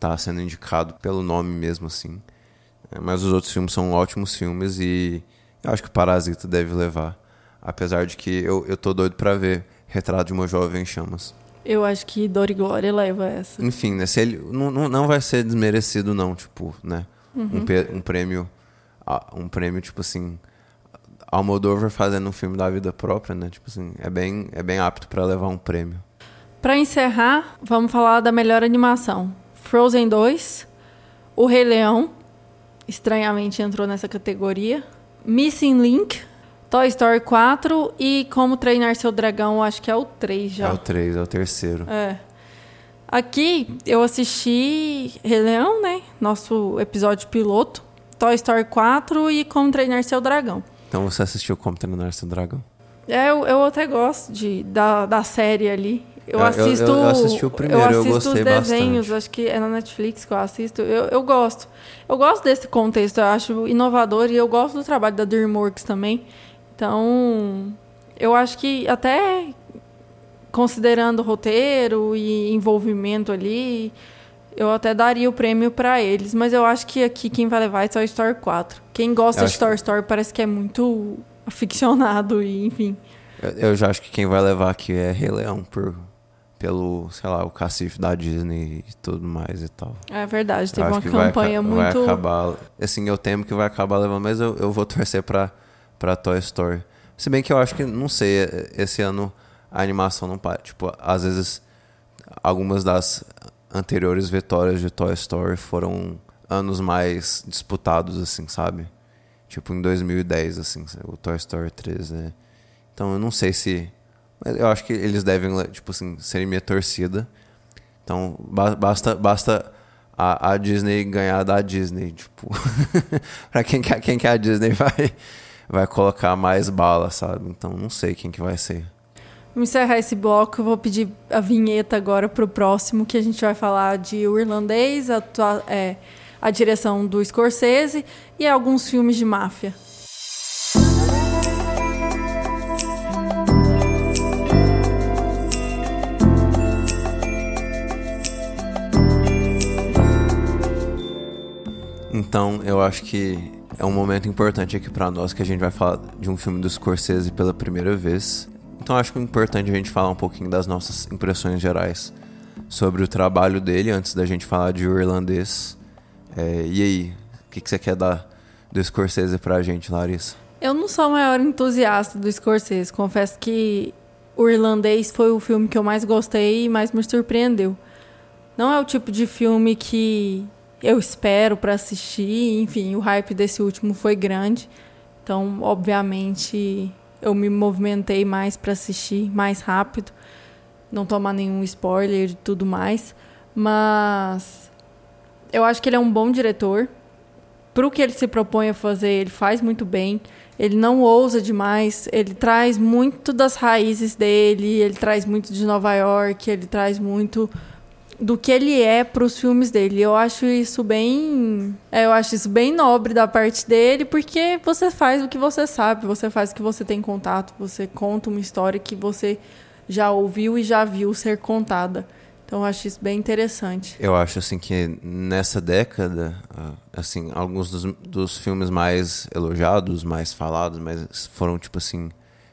tá sendo indicado pelo nome mesmo, assim. É, mas os outros filmes são ótimos filmes e eu acho que Parasita deve levar. Apesar de que eu, eu tô doido pra ver Retrato de uma Jovem em Chamas. Eu acho que Dor e Glória leva essa. Enfim, né? Se ele, não, não, vai ser desmerecido, não, tipo, né? Um, pe- um prêmio, um prêmio, tipo assim, Almodóvar fazendo um filme da vida própria, né? Tipo assim, é bem, é bem apto pra levar um prêmio. Pra encerrar, vamos falar da melhor animação. Frozen 2, O Rei Leão, estranhamente entrou nessa categoria. Missing Link, Toy Story 4 e Como Treinar Seu Dragão, acho que é o 3 já. É o 3, é o terceiro. É. Aqui eu assisti Rei Leão, né? Nosso episódio piloto. Toy Story 4 e Como Treinar Seu Dragão. Então você assistiu Como Treinar Seu Dragão? É, eu, eu até gosto de, da, da série ali. Eu, Eu- eu- assisto. eu assisti o primeiro, eu assisto gostei os desenhos, bastante. acho que é na Netflix que eu assisto. Eu, eu gosto. Eu gosto desse contexto, eu acho inovador e eu gosto do trabalho da DreamWorks também. Então, eu acho que até considerando roteiro e envolvimento ali, eu até daria o prêmio pra eles. Mas eu acho que aqui quem vai levar é Toy Story 4. Quem gosta Eu de acho Toy Story parece que é muito aficionado e enfim. Eu, eu já acho que quem vai levar aqui é Rei Leão, por, pelo, sei lá, o cacife da Disney e tudo mais e tal. É verdade, teve uma vai campanha aca- muito. Vai acabar. Assim, eu temo que vai acabar levando, mas eu, eu vou torcer pra, pra Toy Story. Se bem que eu acho que, não sei, esse ano a animação não para. Tipo, às vezes, algumas das anteriores vitórias de Toy Story foram anos mais disputados, assim, sabe? Tipo, em 2010, assim, o Toy Story 3, né? Então, eu não sei se... Eu acho que eles devem, tipo assim, serem minha torcida. Então, ba- basta, basta a, a Disney ganhar da Disney, tipo. pra quem quer, quem quer a Disney vai, vai colocar mais bala, sabe? Então, não sei quem que vai ser. Vamos encerrar esse bloco. Eu vou pedir a vinheta agora pro próximo, que a gente vai falar de O Irlandês, a, tua- é, a direção do Scorsese e alguns filmes de máfia. Então, eu acho que é um momento importante aqui pra nós que a gente vai falar de um filme do Scorsese pela primeira vez. Então, acho que é importante a gente falar um pouquinho das nossas impressões gerais sobre o trabalho dele antes da gente falar de O Irlandês. É, e aí, o que, que você quer dar do Scorsese pra gente, Larissa? Eu não sou a maior entusiasta do Scorsese. Confesso que O Irlandês foi o filme que eu mais gostei e mais me surpreendeu. Não é o tipo de filme que eu espero pra assistir. Enfim, o hype desse último foi grande. Então, obviamente, eu me movimentei mais pra assistir mais rápido. Não tomar nenhum spoiler e tudo mais. Mas eu acho que ele é um bom diretor. Pro que ele se propõe a fazer, ele faz muito bem. Ele não ousa demais. Ele traz muito das raízes dele. Ele traz muito de Nova York. Ele traz muito do que ele é para os filmes dele. Eu acho isso bem, é, eu acho isso bem nobre da parte dele, porque você faz o que você sabe, você faz o que você tem contato, você conta uma história que você já ouviu e já viu ser contada. Então eu acho isso bem interessante. Eu acho assim que nessa década, ah, assim, alguns dos, dos filmes mais elogiados, mais falados, mas foram tipo assim,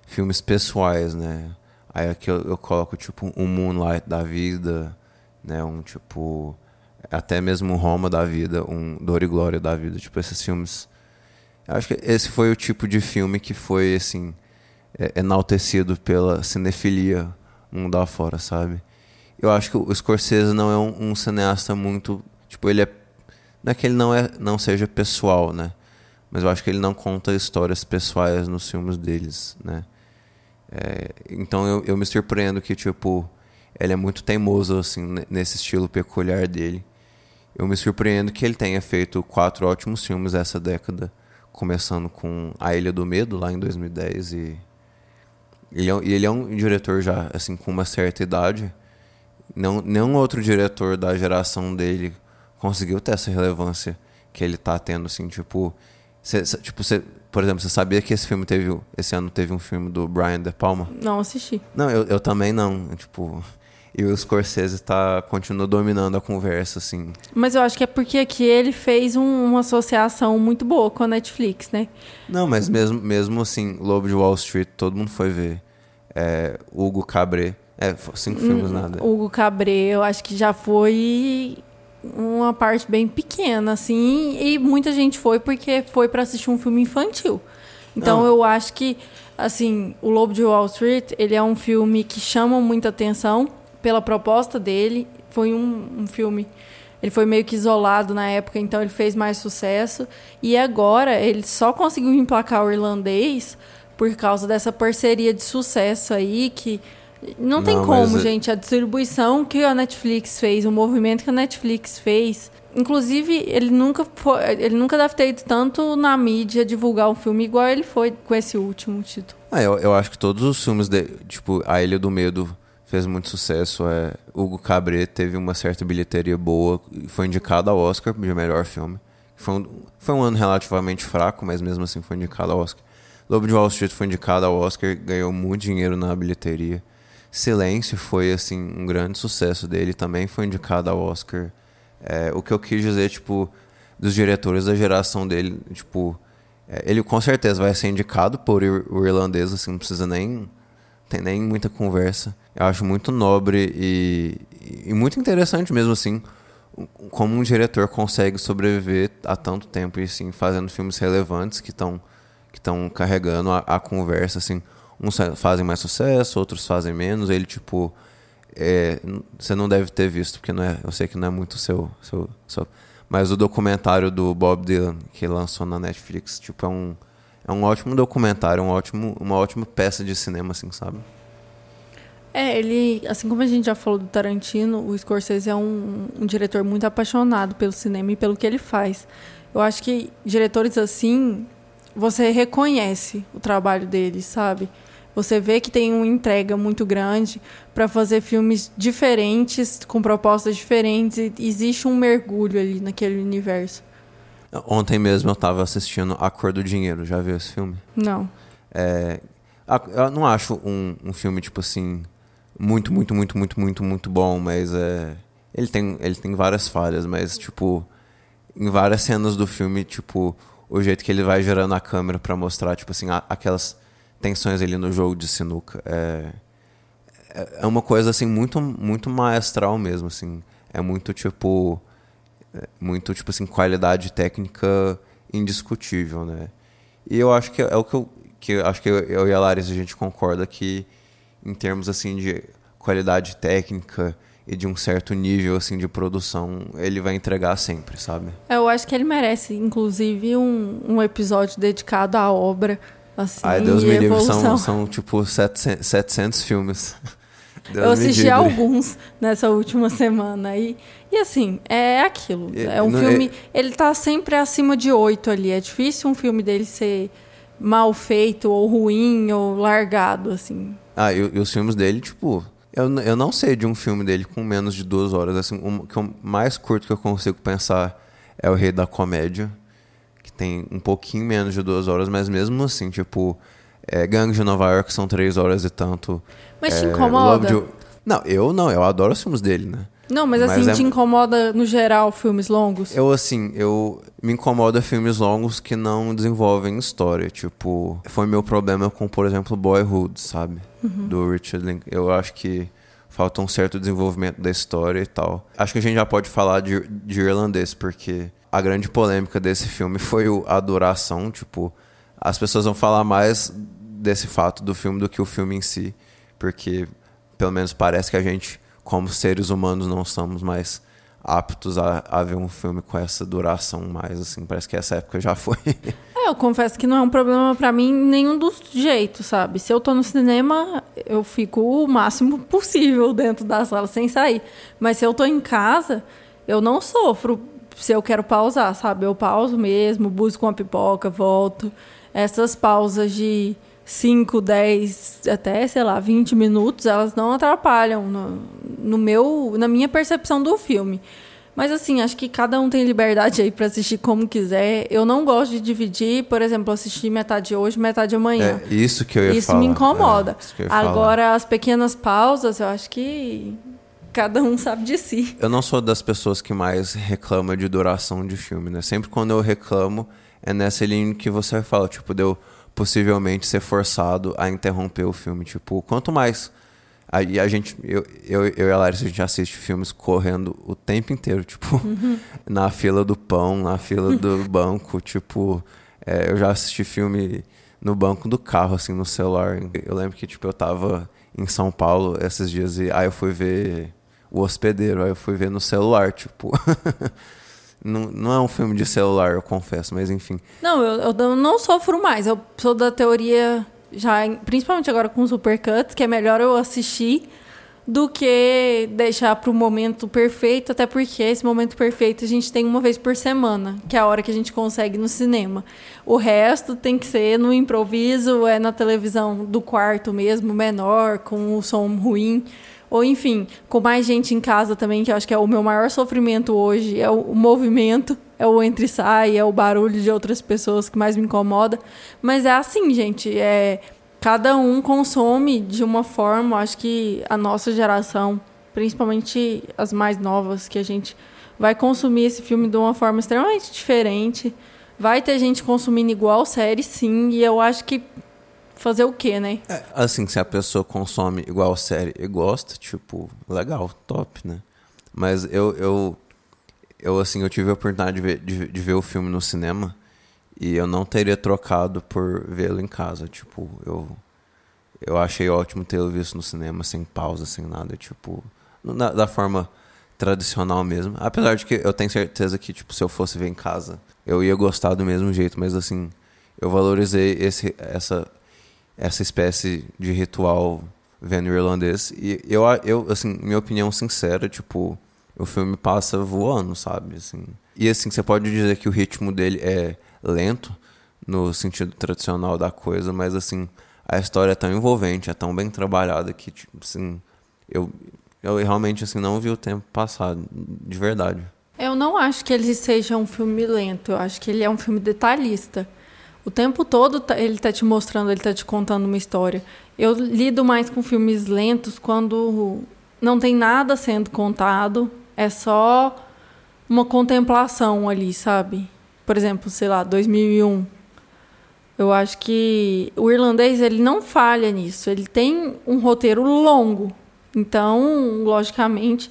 filmes pessoais, né? Aí aqui eu, eu coloco tipo um Moonlight da vida, né? Um tipo até mesmo Roma da vida, um Dor e Glória da vida, tipo esses filmes. Eu acho que esse foi o tipo de filme que foi assim é, enaltecido pela cinefilia mundo afora, sabe? Eu acho que o Scorsese não é um, um cineasta muito. Tipo, ele é. Não é que ele não, é, não seja pessoal, né? Mas eu acho que ele não conta histórias pessoais nos filmes deles, né? É, então eu, eu me surpreendo que, tipo, ele é muito teimoso, assim, ne- nesse estilo peculiar dele. Eu me surpreendo que ele tenha feito quatro ótimos filmes essa década, começando com A Ilha do Medo, lá em 2010, e ele é, ele é um diretor já, assim, com uma certa idade. Não, nenhum outro diretor da geração dele conseguiu ter essa relevância que ele tá tendo, assim, tipo... cê- cê- tipo cê, por exemplo, você sabia que esse filme teve... Esse ano teve um filme do Brian De Palma? Não assisti. Não, eu, eu também não, tipo... E o Scorsese tá, continua dominando a conversa, assim. Mas eu acho que é porque aqui ele fez um- uma associação muito boa com a Netflix, né? Não, mas mesmo, mesmo assim, Lobo de Wall Street, todo mundo foi ver. É, Hugo Cabré. É, cinco filmes, nada. Hugo Cabré, eu acho que já foi uma parte bem pequena, assim, e muita gente foi porque foi pra assistir um filme infantil. Então Não. eu acho que, assim, o Lobo de Wall Street, ele é um filme que chama muita atenção pela proposta dele. Foi um, um filme, ele foi meio que isolado na época, então ele fez mais sucesso. E agora ele só conseguiu emplacar o irlandês por causa dessa parceria de sucesso aí que não tem Não, como, mas- gente. A distribuição que a Netflix fez, o movimento que a Netflix fez. Inclusive, ele nunca foi, ele nunca deve ter ido tanto na mídia divulgar o filme igual ele foi com esse último título. Ah, eu, eu acho que todos os filmes, de, tipo, A Ilha do Medo fez muito sucesso. É, Hugo Cabret teve uma certa bilheteria boa e foi indicado ao Oscar de melhor filme. Foi um, foi um ano relativamente fraco, mas mesmo assim foi indicado ao Oscar. Lobo de Wall Street foi indicado ao Oscar, ganhou muito dinheiro na bilheteria. Silêncio foi assim um grande sucesso dele, também foi indicado ao Oscar. É, o que eu quis dizer, tipo, dos diretores da geração dele, tipo, é, ele com certeza vai ser indicado por o irlandês, assim, não precisa nem tem nem muita conversa. Eu acho muito nobre e, e muito interessante mesmo assim como um diretor consegue sobreviver há tanto tempo e assim fazendo filmes relevantes que estão que estão carregando a, a, conversa assim. Uns fazem mais sucesso outros fazem menos. Ele tipo é, você não deve ter visto porque não é eu sei que não é muito seu, seu, seu. Mas o documentário do Bob Dylan que lançou na Netflix tipo é um é um ótimo documentário, um ótimo, uma ótima peça de cinema, assim, sabe? É, ele, assim como a gente já falou do Tarantino, o Scorsese é um, um, diretor muito apaixonado pelo cinema e pelo que ele faz. Eu acho que diretores assim, você reconhece o trabalho deles, sabe? Você vê que tem uma entrega muito grande para fazer filmes diferentes, com propostas diferentes, e existe um mergulho ali naquele universo. Ontem mesmo eu tava assistindo A Cor do Dinheiro. Já viu esse filme? Não. É, eu não acho um, um filme, tipo assim, muito, muito, muito, muito, muito, muito bom, mas é. Ele tem, ele tem várias falhas, mas, tipo, em várias cenas do filme, tipo, o jeito que ele vai gerando a câmera para mostrar, tipo assim, aquelas tensões ali no jogo de sinuca. É, é uma coisa, assim, muito, muito maestral mesmo, assim. É muito, tipo muito, tipo assim, qualidade técnica indiscutível, né? E eu acho que é o que eu, que eu acho que eu, e a Larissa a gente concorda que em termos assim de qualidade técnica e de um certo nível assim de produção, ele vai entregar sempre, sabe? É, eu acho que ele merece, inclusive, um, um episódio dedicado à obra. Assim, Ai, Deus me livre, são, são tipo 700, 700 filmes. Deus eu assisti alguns nessa última semana e, e assim, é aquilo. É um filme. É... Ele tá sempre acima de oito ali. É difícil um filme dele ser mal feito, ou ruim, ou largado, assim. Ah, e, e os filmes dele, tipo. Eu, eu não sei de um filme dele com menos de duas horas. Assim, o que o mais curto que eu consigo pensar é o Rei da Comédia, que tem um pouquinho menos de duas horas, mas mesmo assim, tipo, é, Gangue de Nova York são três horas e tanto. Mas é, te incomoda? De... Não, eu não, eu adoro os filmes dele, né? Não, mas, mas assim, é... te incomoda no geral filmes longos? Eu, assim, eu me incomoda filmes longos que não desenvolvem história. Tipo, foi meu problema com, por exemplo, Boyhood, sabe? Uhum. Do Richard Linklater. Eu acho que falta um certo desenvolvimento da história e tal. Acho que a gente já pode falar de, de irlandês, porque a grande polêmica desse filme foi o, a duração. Tipo, as pessoas vão falar mais desse fato do filme do que o filme em si, porque pelo menos parece que a gente como seres humanos não estamos mais aptos a, a ver um filme com essa duração mais assim parece que essa época já foi. É, eu confesso que não é um problema para mim nenhum dos jeitos sabe? Se eu tô no cinema eu fico o máximo possível dentro da sala sem sair. Mas se eu tô em casa eu não sofro se eu quero pausar sabe? Eu pauso mesmo busco uma pipoca volto essas pausas de 5, 10, até, sei lá, 20 minutos, elas não atrapalham no, no meu, na minha percepção do filme. Mas assim, acho que cada um tem liberdade aí para assistir como quiser. Eu não gosto de dividir, por exemplo, assistir metade hoje, metade amanhã. É, isso que eu ia isso falar. Me incomoda. É, Agora, falar. as pequenas pausas, eu acho que cada um sabe de si. Eu não sou das pessoas que mais reclama de duração de filme, né? Sempre quando eu reclamo, é nessa linha que você fala, tipo, deu possivelmente ser forçado a interromper o filme. Tipo, quanto mais. Aí a gente, eu, eu, eu e a Larissa, a gente assiste filmes correndo o tempo inteiro, tipo, uhum. na fila do pão, na fila do banco, tipo, é, eu já assisti filme no banco do carro, assim, no celular. Eu lembro que, tipo, eu tava em São Paulo esses dias e aí eu fui ver O Hospedeiro, aí eu fui ver no celular, tipo. Não, não é um filme de celular, eu confesso, mas enfim. Não, eu, eu não sofro mais. Eu sou da teoria, já principalmente agora com Supercuts, que é melhor eu assistir do que deixar para o momento perfeito, até porque esse momento perfeito a gente tem uma vez por semana, que é a hora que a gente consegue no cinema. O resto tem que ser no improviso, é na televisão do quarto mesmo, menor, com o som ruim ou enfim, com mais gente em casa também, que eu acho que é o meu maior sofrimento hoje, é o, movimento, é o entre e sai, é o barulho de outras pessoas que mais me incomoda. Mas é assim, gente, é cada um consome de uma forma, acho que a nossa geração, principalmente as mais novas, que a gente vai consumir esse filme de uma forma extremamente diferente. Vai ter gente consumindo igual série, sim, e eu acho que fazer o quê, né? É, assim, se a pessoa consome igual série e gosta, tipo, legal, top, né? Mas eu, eu, eu assim, eu tive a oportunidade de ver, de, de ver o filme no cinema e eu não teria trocado por vê-lo em casa, tipo, eu eu achei ótimo tê-lo visto no cinema sem pausa, sem nada, tipo, da, da forma tradicional mesmo. Apesar de que eu tenho certeza que, tipo, se eu fosse ver em casa, eu ia gostar do mesmo jeito, mas assim, eu valorizei esse, essa, essa espécie de ritual vendo irlandês. E eu, eu, assim, minha opinião sincera, tipo, o filme passa voando, sabe? Assim. E assim, você pode dizer que o ritmo dele é lento, no sentido tradicional da coisa, mas assim, a história é tão envolvente, é tão bem trabalhada que, tipo, assim, eu, eu realmente assim não vi o tempo passar, de verdade. Eu não acho que ele seja um filme lento, eu acho que ele é um filme detalhista. O tempo todo tá, ele está te mostrando, ele está te contando uma história. Eu lido mais com filmes lentos quando não tem nada sendo contado, é só uma contemplação ali, sabe? Por exemplo, sei lá, 2001. Eu acho que o irlandês ele não falha nisso. Ele tem um roteiro longo, então, logicamente,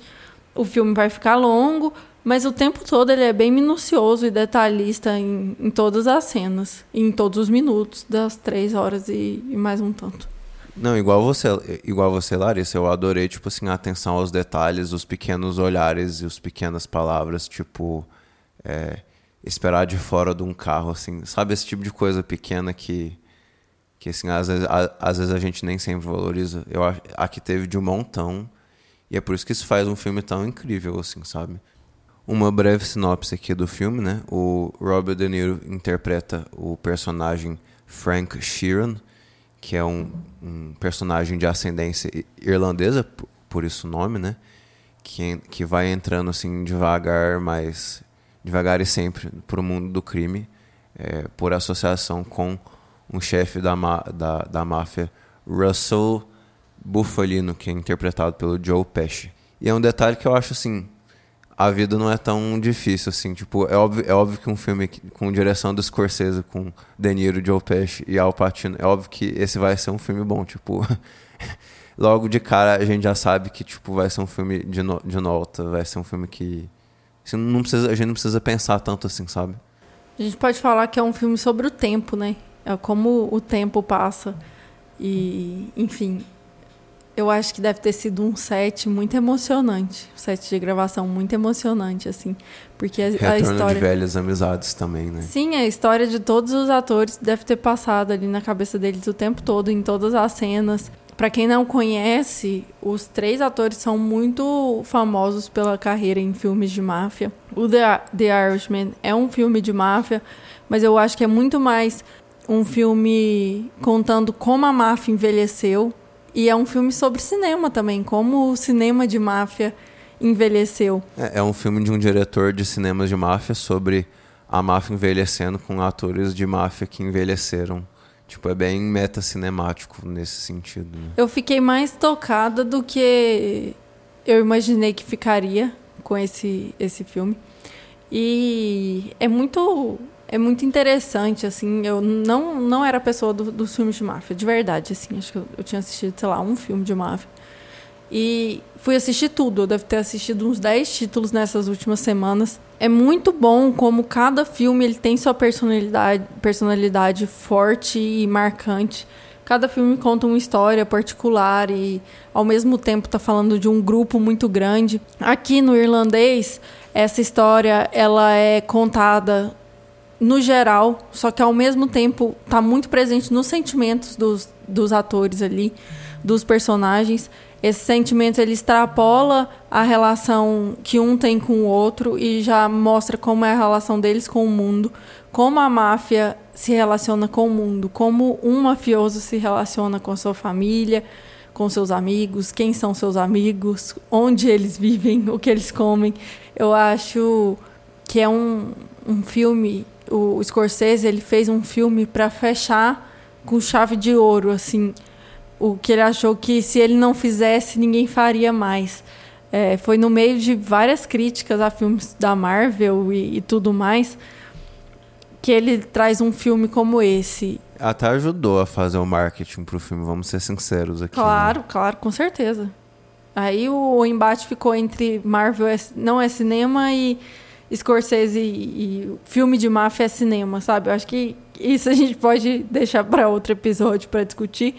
o filme vai ficar longo, mas o tempo todo ele é bem minucioso e detalhista em, em todas as cenas, em todos os minutos das três horas e, e, mais um tanto. Não, igual você, igual você, Larissa, eu adorei, tipo assim, a atenção aos detalhes, os pequenos olhares e as pequenas palavras, tipo, é, esperar de fora de um carro, assim, sabe esse tipo de coisa pequena que que assim, às vezes, a, às vezes a gente nem sempre valoriza. Eu aqui teve de um montão e é por isso que isso faz um filme tão incrível assim, sabe? Uma breve sinopse aqui do filme, né? O Robert De Niro interpreta o personagem Frank Sheeran, que é um, um personagem de ascendência irlandesa, por isso o nome, né? Que, que vai entrando assim devagar, mas devagar e sempre para o mundo do crime, é, por associação com um chefe da, da, da máfia, Russell Buffalino, que é interpretado pelo Joe Pesci. E é um detalhe que eu acho assim, a vida não é tão difícil assim, tipo, é óbvio, é óbvio que um filme com direção do Scorsese, com De Niro, Joe Pesci e Al Pacino, é óbvio que esse vai ser um filme bom, tipo, logo de cara a gente já sabe que tipo vai ser um filme de, no, de nota, vai ser um filme que assim, não precisa, a gente não precisa pensar tanto assim, sabe? A gente pode falar que é um filme sobre o tempo, né? É como o tempo passa. E, enfim, eu acho que deve ter sido um set muito emocionante. Um set de gravação muito emocionante, assim. Porque a, a história. de velhas amizades também, né? Sim, a história de todos os atores deve ter passado ali na cabeça deles o tempo todo, em todas as cenas. Para quem não conhece, os três atores são muito famosos pela carreira em filmes de máfia. O The, The Irishman é um filme de máfia, mas eu acho que é muito mais um filme contando como a máfia envelheceu. E é um filme sobre cinema também, como o cinema de máfia envelheceu. É, é um filme de um diretor de cinemas de máfia sobre a máfia envelhecendo com atores de máfia que envelheceram. Tipo, é bem meta-cinemático nesse sentido. Né? Eu fiquei mais tocada do que eu imaginei que ficaria com esse, esse filme. E é muito é muito interessante, assim. Eu não, não era pessoa do, dos filmes de máfia, de verdade, assim. Acho que eu, eu, tinha assistido, sei lá, um filme de máfia. E fui assistir tudo. Eu devo ter assistido uns 10 títulos nessas últimas semanas. É muito bom como cada filme ele tem sua personalidade, personalidade forte e marcante. Cada filme conta uma história particular e, ao mesmo tempo, está falando de um grupo muito grande. Aqui no irlandês, essa história ela é contada no geral, só que ao mesmo tempo está muito presente nos sentimentos dos, dos atores ali, dos personagens. Esse sentimento ele extrapola a relação que um tem com o outro e já mostra como é a relação deles com o mundo, como a máfia se relaciona com o mundo, como um mafioso se relaciona com sua família, com seus amigos, quem são seus amigos, onde eles vivem, o que eles comem. Eu acho que é um, um filme. O Scorsese ele fez um filme para fechar com chave de ouro, assim, o que ele achou que se ele não fizesse ninguém faria mais. É, foi no meio de várias críticas a filmes da Marvel e, e tudo mais que ele traz um filme como esse. Até ajudou a fazer o marketing pro filme, vamos ser sinceros aqui. Claro, né? claro, com certeza. Aí o, o embate ficou entre Marvel é, não é cinema e Scorsese e, e filme de máfia é cinema, sabe? Eu acho que isso a gente pode deixar para outro episódio para discutir,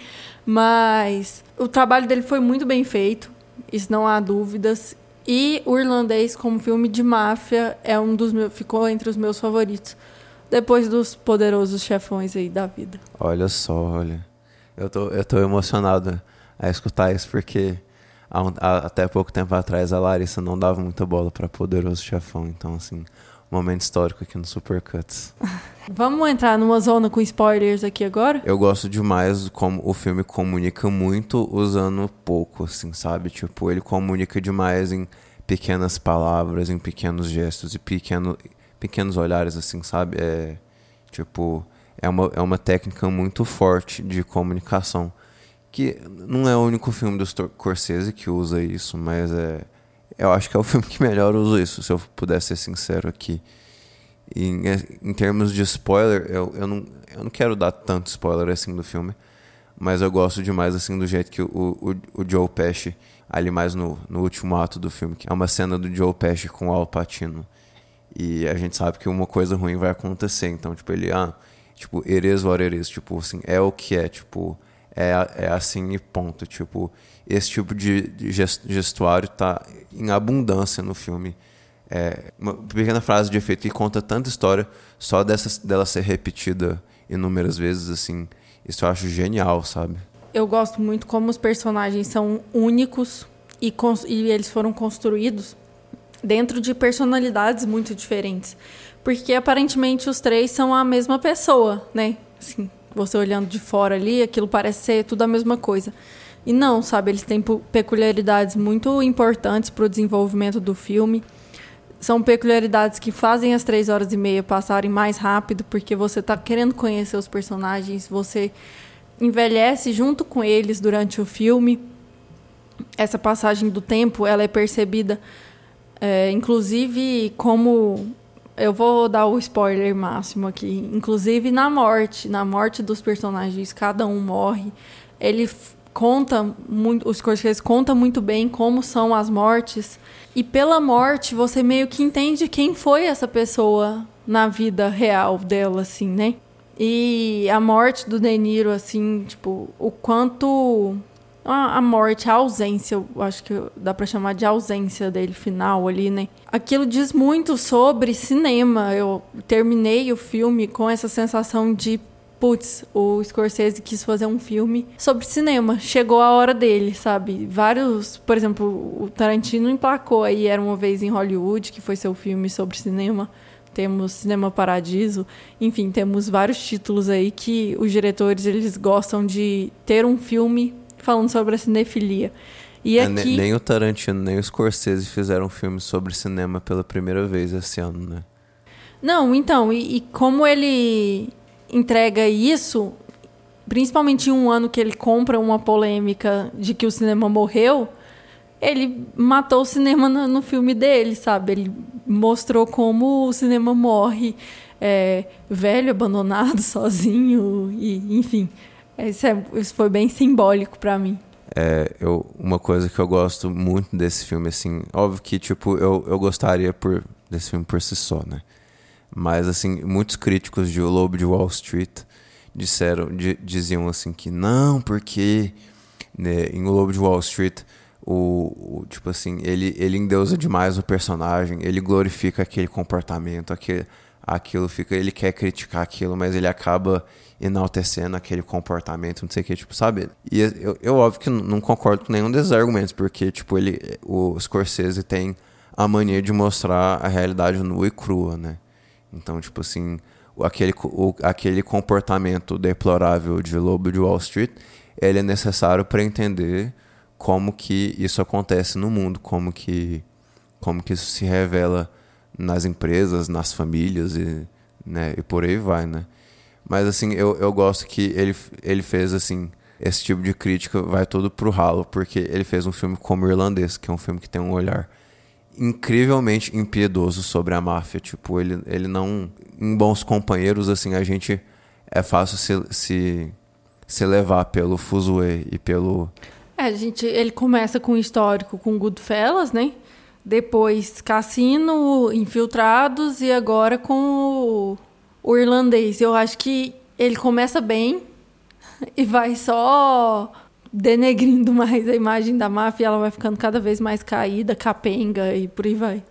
mas o trabalho dele foi muito bem feito, isso não há dúvidas. E o Irlandês como filme de máfia é um dos meus, ficou entre os meus favoritos depois dos poderosos chefões aí da vida. Olha só, olha. Eu tô, eu tô emocionado a escutar isso porque até pouco tempo atrás a Larissa não dava muita bola para poderoso chefão, então assim, momento histórico aqui no Supercuts. Vamos entrar numa zona com spoilers aqui agora? Eu gosto demais como o filme comunica muito usando pouco, assim, sabe? Tipo, ele comunica demais em pequenas palavras, em pequenos gestos e pequeno, pequenos olhares, assim, sabe? É, tipo, é uma, é uma técnica muito forte de comunicação. Que não é o único filme do Scorsese que usa isso, mas é, eu acho que é o filme que melhor usa isso, se eu puder ser sincero aqui. Em, em termos de spoiler, eu, eu, não, eu não quero dar tanto spoiler assim do filme, mas eu gosto demais assim do jeito que o, o, o Joe Pesci, ali mais no, no último ato do filme, que é uma cena do Joe Pesci com o Al Pacino. E a gente sabe que uma coisa ruim vai acontecer. Então, tipo, ele, ah, tipo, it is what it is. Tipo, assim, é o que é. Tipo, é, é assim e ponto. Tipo, esse tipo de gestuário tá em abundância no filme. É uma pequena frase de efeito que conta tanta história, só dessa, dela ser repetida inúmeras vezes, assim. Isso eu acho genial, sabe? Eu gosto muito como os personagens são únicos e, e eles foram construídos dentro de personalidades muito diferentes. Porque aparentemente os três são a mesma pessoa, né? Assim, você olhando de fora ali, aquilo parece ser tudo a mesma coisa. E não, sabe? Eles têm peculiaridades muito importantes para o desenvolvimento do filme. São peculiaridades que fazem as três horas e meia passarem mais rápido, porque você está querendo conhecer os personagens, você envelhece junto com eles durante o filme. Essa passagem do tempo, ela é percebida é, inclusive, como eu vou dar o spoiler máximo aqui. Inclusive na morte, na morte dos personagens, cada um morre. Ele conta muito, os Scorsese conta muito bem como são as mortes. E pela morte você meio que entende quem foi essa pessoa na vida real dela, assim, né? E a morte do De Niro, assim, tipo, o quanto a, morte, a ausência, eu acho que dá para chamar de ausência dele final ali, né? Aquilo diz muito sobre cinema. Eu terminei o filme com essa sensação de putz, o Scorsese quis fazer um filme sobre cinema. Chegou a hora dele, sabe? Vários, por exemplo, o Tarantino emplacou aí Era uma vez em Hollywood, que foi seu filme sobre cinema. Temos Cinema Paradiso, enfim, temos vários títulos aí que os diretores eles gostam de ter um filme falando sobre a cinefilia. E é, aqui... nem o Tarantino, nem o Scorsese fizeram filmes sobre cinema pela primeira vez esse ano, né? Não, então, e, e como ele entrega isso, principalmente em um ano que ele compra uma polêmica de que o cinema morreu, ele matou o cinema no, no filme dele, sabe? Ele mostrou como o cinema morre é, velho, abandonado, sozinho, e enfim. Isso, é, isso foi bem simbólico para mim. É, eu, uma coisa que eu gosto muito desse filme, assim, óbvio que, tipo, eu, eu gostaria por, desse filme por si só, né? Mas, assim, muitos críticos de O Lobo de Wall Street disseram, diziam, assim, que não, porque né, em O Lobo de Wall Street, o, o, tipo assim, ele, ele endeusa demais o personagem, ele glorifica aquele comportamento, aquele, aquilo fica, ele quer criticar aquilo, mas ele acaba enaltecendo aquele comportamento, não sei o que, tipo, sabe? E eu, eu óbvio que não concordo com nenhum desses argumentos, porque, tipo, ele, o Scorsese tem a mania de mostrar a realidade nua e crua, né? Então, tipo assim, aquele, o, aquele comportamento deplorável de Lobo de Wall Street, ele é necessário para entender como que isso acontece no mundo, como que como que isso se revela nas empresas, nas famílias e, né, e por aí vai, né? Mas assim, eu, eu gosto que ele, ele fez assim, esse tipo de crítica vai todo pro ralo, porque ele fez um filme como Irlandês, que é um filme que tem um olhar incrivelmente impiedoso sobre a máfia. Tipo, ele, ele não. Em bons companheiros, assim, a gente. É fácil se, se, se levar pelo fuzuê e pelo. É, a gente, ele começa com o histórico com Goodfellas, né? Depois Cassino, Infiltrados e agora com o, o Irlandês. Eu acho que ele começa bem e vai só denegrindo mais a imagem da máfia, ela vai ficando cada vez mais caída, capenga e por aí vai.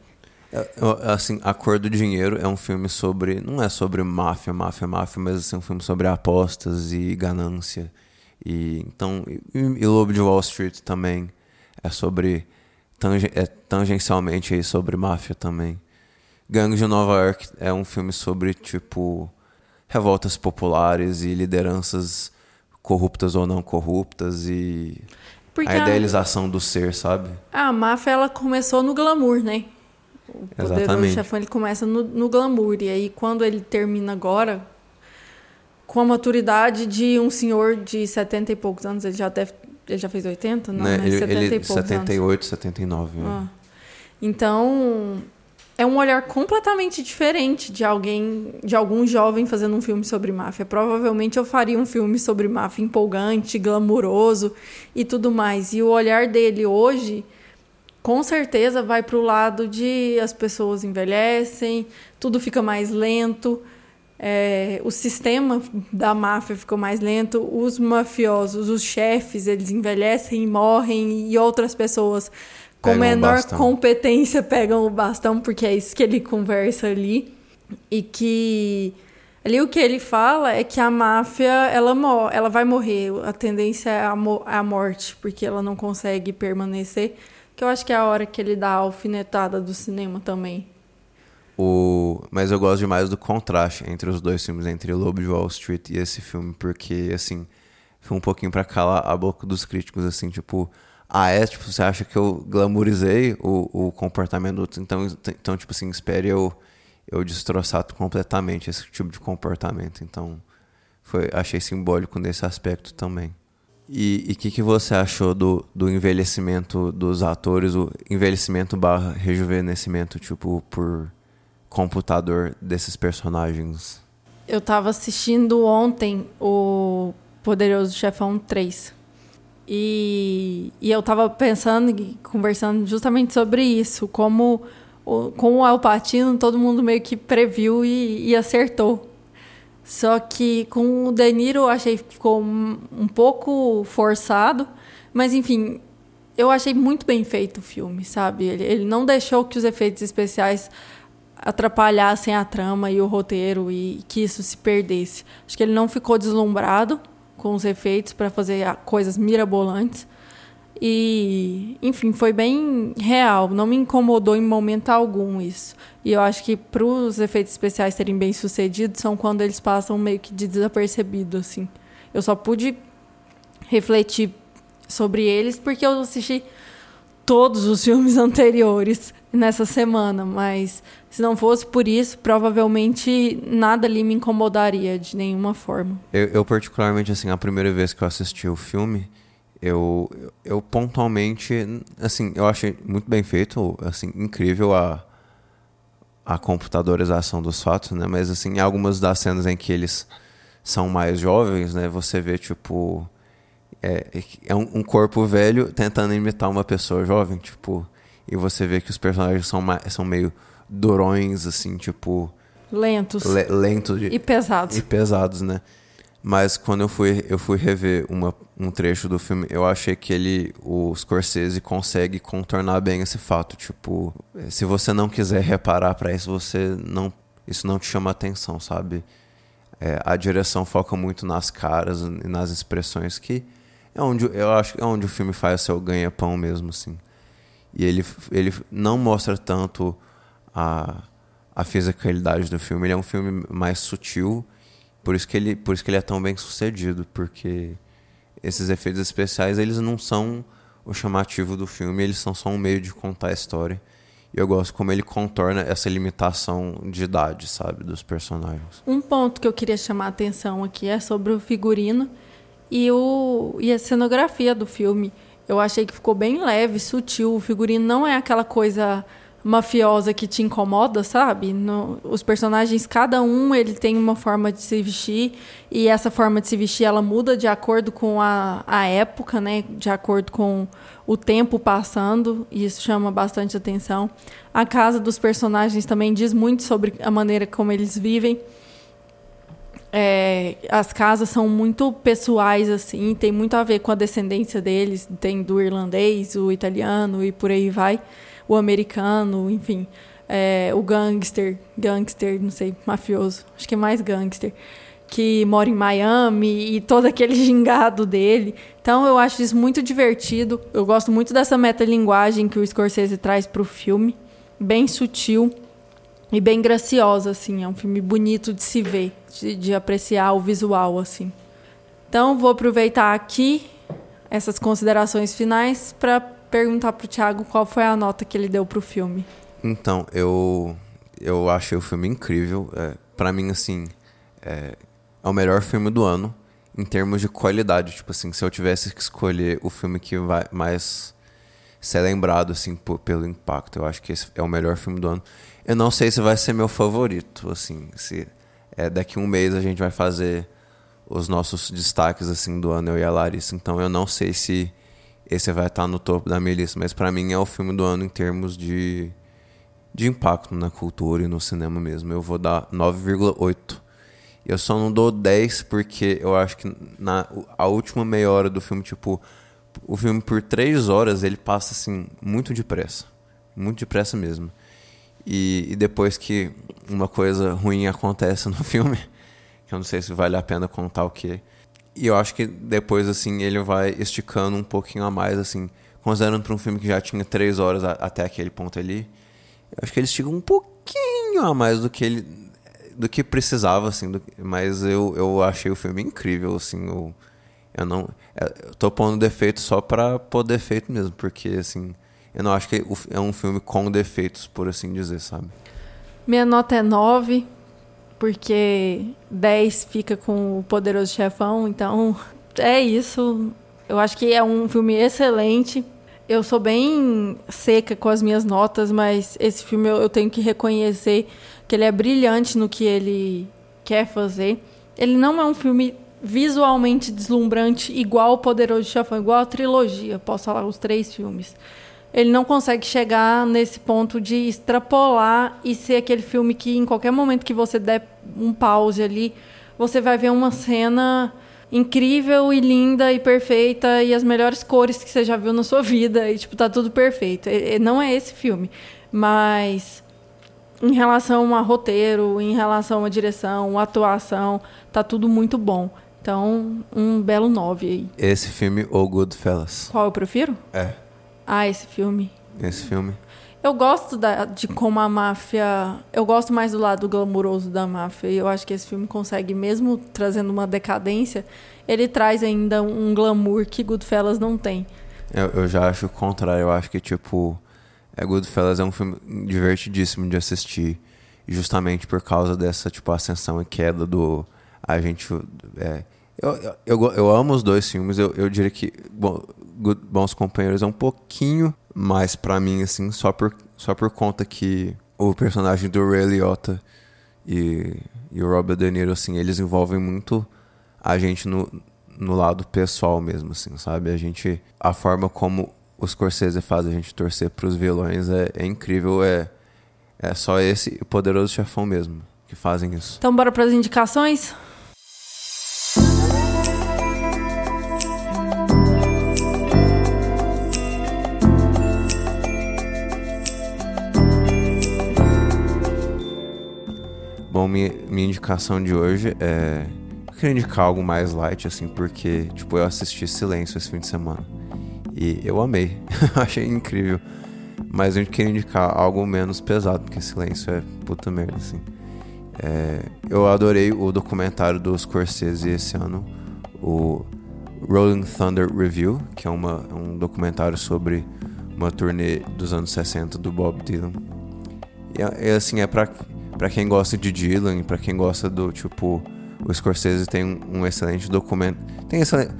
É, assim, A Cor do Dinheiro é um filme sobre. Não é sobre máfia, máfia, máfia, mas assim, é um filme sobre apostas e ganância. E, então, e, e Lobo de Wall Street também é sobre. É tangencialmente aí sobre máfia também. Gangue de Nova York é um filme sobre, tipo, revoltas populares e lideranças corruptas ou não corruptas e Porque a idealização a... do ser, sabe? A máfia ela começou no glamour, né? O poderoso Exatamente. chefão ele começa no, no glamour e aí quando ele termina agora com a maturidade de um senhor de 70 e poucos anos, ele já deve ele já fez 80, não, né? né? Ele, 70 ele, e poucos 78, anos. 79. Ah. Então, é um olhar completamente diferente de alguém, de algum jovem fazendo um filme sobre máfia. Provavelmente eu faria um filme sobre máfia empolgante, glamuroso e tudo mais. E o olhar dele hoje, com certeza, vai para o lado de as pessoas envelhecem, tudo fica mais lento. É, o sistema da máfia ficou mais lento, os mafiosos, os chefes, eles envelhecem e morrem, e outras pessoas com menor competência pegam o bastão, porque é isso que ele conversa ali. E que ali o que ele fala é que a máfia ela, ela vai morrer. A tendência é a, é a morte, porque ela não consegue permanecer. Que eu acho que é a hora que ele dá a alfinetada do cinema também. O... Mas eu gosto demais do contraste entre os dois filmes, entre Lobo de Wall Street e esse filme, porque, assim, foi um pouquinho para calar a boca dos críticos, assim, tipo, ah, é? Tipo, você acha que eu glamourizei o, o comportamento? Então, então, tipo assim, espere eu, eu destroçar completamente esse tipo de comportamento. Então, foi, achei simbólico nesse aspecto também. E o que, que você achou do, do envelhecimento dos atores, o envelhecimento barra rejuvenescimento, tipo, por computador desses personagens? Eu tava assistindo ontem o Poderoso Chefão 3. E, e eu estava pensando e conversando justamente sobre isso, como com o Alpatino todo mundo meio que previu e, e acertou. Só que com o De Niro eu achei que ficou um, um pouco forçado, mas enfim, eu achei muito bem feito o filme, sabe? Ele, ele não deixou que os efeitos especiais atrapalhassem a trama e o roteiro e que isso se perdesse. Acho que ele não ficou deslumbrado com os efeitos para fazer coisas mirabolantes. E, enfim, foi bem real. Não me incomodou em momento algum isso. E eu acho que para os efeitos especiais serem bem sucedidos são quando eles passam meio que de desapercebido, assim. Eu só pude refletir sobre eles porque eu assisti todos os filmes anteriores nessa semana, mas se não fosse por isso, provavelmente nada ali me incomodaria de nenhuma forma. Eu, eu particularmente, assim, a primeira vez que eu assisti o filme, eu, eu pontualmente, assim, eu achei muito bem feito, assim, incrível a, a computadorização dos fatos, né? Mas, assim, algumas das cenas em que eles são mais jovens, né? Você vê, tipo... É, é um, um corpo velho tentando imitar uma pessoa jovem, tipo... E você vê que os personagens são, são meio durões, assim, tipo. Lentos. Le, lentos. E pesados. E pesados, né? Mas quando eu fui, eu fui rever uma, um trecho do filme, eu achei que ele, o Scorsese, consegue contornar bem esse fato. Tipo, se você não quiser reparar para isso, você não. Isso não te chama atenção, sabe? É, a direção foca muito nas caras e nas expressões que é onde eu acho é onde o filme faz o seu ganha-pão mesmo, assim. E ele, ele não mostra tanto a, a fisicalidade do filme. Ele é um filme mais sutil, por isso que ele, por isso que ele é tão bem sucedido, porque esses efeitos especiais, eles não são o chamativo do filme, eles são só um meio de contar a história. E eu gosto como ele contorna essa limitação de idade, sabe, dos personagens. Um ponto que eu queria chamar a atenção aqui é sobre o figurino e, o, e a cenografia do filme. Eu achei que ficou bem leve, sutil. O figurino não é aquela coisa mafiosa que te incomoda, sabe? No, os personagens, cada um, ele tem uma forma de se vestir e essa forma de se vestir, ela muda de acordo com a, a época, né? De acordo com o tempo passando e isso chama bastante atenção. A casa dos personagens também diz muito sobre a maneira como eles vivem. É, as casas são muito pessoais, assim, tem muito a ver com a descendência deles. Tem do irlandês, o italiano e por aí vai o americano, enfim, é, o gangster, gangster, não sei, mafioso, acho que é mais gangster, que mora em Miami e todo aquele gingado dele. Então eu acho isso muito divertido. Eu gosto muito dessa metalinguagem que o Scorsese traz para o filme, bem sutil e bem graciosa, assim. É um filme bonito de se ver, de, de apreciar o visual, assim. Então vou aproveitar aqui essas considerações finais para perguntar pro Thiago qual foi a nota que ele deu pro filme. Então, eu eu achei o filme incrível. É, para mim, assim, é, é o melhor filme do ano em termos de qualidade. Tipo assim, se eu tivesse que escolher o filme que vai mais ser lembrado, assim, pelo impacto, eu acho que esse é o melhor filme do ano. Eu não sei se vai ser meu favorito, assim, se é, daqui um mês a gente vai fazer os nossos destaques, assim, do ano, eu e a Larissa. Então, eu não sei se esse vai estar no topo da minha lista. Mas para mim é o filme do ano em termos de, de impacto na cultura e no cinema mesmo. Eu vou dar 9,8. Eu só não dou 10 porque eu acho que na a última meia hora do filme, tipo, o filme por 3 horas ele passa assim muito depressa. Muito depressa mesmo. E, e depois que uma coisa ruim acontece no filme, que eu não sei se vale a pena contar o que e eu acho que depois, assim, ele vai esticando um pouquinho a mais, assim, considerando para um filme que já tinha três horas a, até aquele ponto ali. Eu acho que ele estica um pouquinho a mais do que ele do que precisava, assim, do, mas eu, eu achei o filme incrível, assim, eu, eu não é, eu tô pondo defeito só para pôr defeito mesmo, porque, assim, eu não acho que é um filme com defeitos, por assim dizer, sabe? Minha nota é 9, porque 10 fica com o Poderoso Chefão, então é isso. Eu acho que é um filme excelente. Eu sou bem seca com as minhas notas, mas esse filme eu, eu tenho que reconhecer que ele é brilhante no que ele quer fazer. Ele não é um filme visualmente deslumbrante igual o Poderoso Chefão, igual a trilogia, posso falar os três filmes ele não consegue chegar nesse ponto de extrapolar e ser aquele filme que em qualquer momento que você der um pause ali, você vai ver uma cena incrível e linda e perfeita e as melhores cores que você já viu na sua vida e tipo tá tudo perfeito. E, não é esse filme, mas em relação a roteiro, em relação à direção, atuação, tá tudo muito bom. Então, um belo 9 aí. Esse filme ou Goodfellas? Qual eu prefiro? É. Ah, esse filme. Esse filme. Eu gosto da, de como a máfia. Eu gosto mais do lado glamouroso da máfia. E eu acho que esse filme consegue, mesmo trazendo uma decadência, ele traz ainda um glamour que Goodfellas não tem. Eu, eu já acho o contrário. Eu acho que, tipo, é, Goodfellas é um filme divertidíssimo de assistir. Justamente por causa dessa, tipo, ascensão e queda do. A gente. É, eu, eu, eu, eu, amo os dois filmes. Eu, eu diria que bom, Bons Companheiros é um pouquinho mais para mim, assim, só por, só por conta que o personagem do Ray Liotta e, e o Robert De Niro, assim, eles envolvem muito a gente no, no lado pessoal mesmo, assim, sabe? A gente... A forma como os Scorsese faz a gente torcer pros vilões é, é incrível, é... É só esse poderoso chefão mesmo que fazem isso. Então bora para as indicações? Minha, indicação de hoje é. Eu queria indicar algo mais light, assim, porque, tipo, eu assisti Silêncio esse fim de semana. E eu amei. Achei incrível. Mas eu queria indicar algo menos pesado, porque Silêncio é puta merda, assim. É, eu adorei o documentário do Scorsese esse ano, o Rolling Thunder Review, que é uma, um documentário sobre uma turnê dos anos 60 do Bob Dylan. E é assim, é pra, pra quem gosta de Dylan, pra quem gosta do tipo. O Scorsese tem um, um excelente documento. Tem excelente.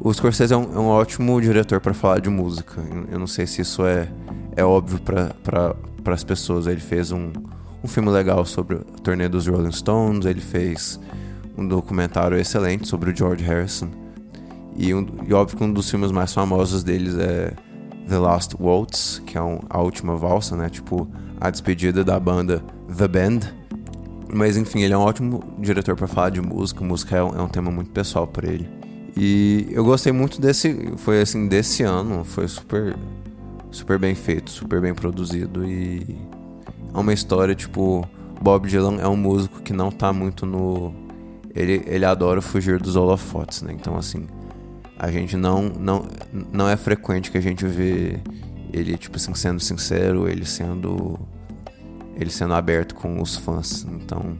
O Scorsese é um, é um ótimo diretor para falar de música. Eu não sei se isso é, é óbvio para as pessoas. Ele fez um, um filme legal sobre a turnê dos Rolling Stones, ele fez um documentário excelente sobre o George Harrison. E, um, e óbvio que um dos filmes mais famosos deles é The Last Waltz, que é um, a última valsa, né? Tipo, a despedida da banda The Band. Mas enfim, ele é um ótimo diretor para falar de música. Música é um, é tema muito pessoal para ele. E eu gostei muito desse, foi assim, desse ano, foi super super bem feito, super bem produzido e é uma história tipo Bob Dylan é um músico que não tá muito no ele, ele adora fugir dos holofotes, né? Então assim, a gente não, não, não é frequente que a gente vê ele, tipo assim, sendo sincero, ele sendo. Ele sendo aberto com os fãs. Então,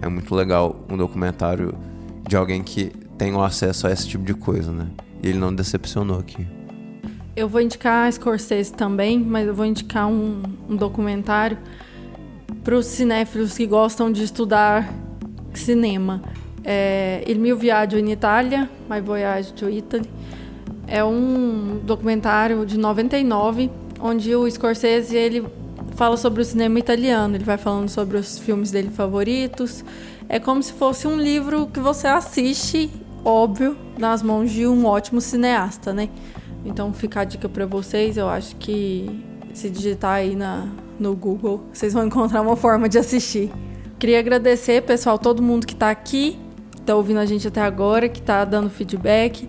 é muito legal um documentário de alguém que tem o acesso a esse tipo de coisa, né? E ele não decepcionou aqui. Eu vou indicar a Scorsese também, mas eu vou indicar um, um documentário para os cinéfilos que gostam de estudar cinema é Il mio viaggio in Italia, My Voyage to Italy. É um documentário de 99, onde o Scorsese ele fala sobre o cinema italiano. Ele vai falando sobre os filmes dele favoritos. É como se fosse um livro que você assiste, óbvio, nas mãos de um ótimo cineasta, né? Então fica a dica para vocês. Eu acho que se digitar aí na, no Google, vocês vão encontrar uma forma de assistir. Queria agradecer, pessoal, todo mundo que está aqui está ouvindo a gente até agora, que está dando feedback.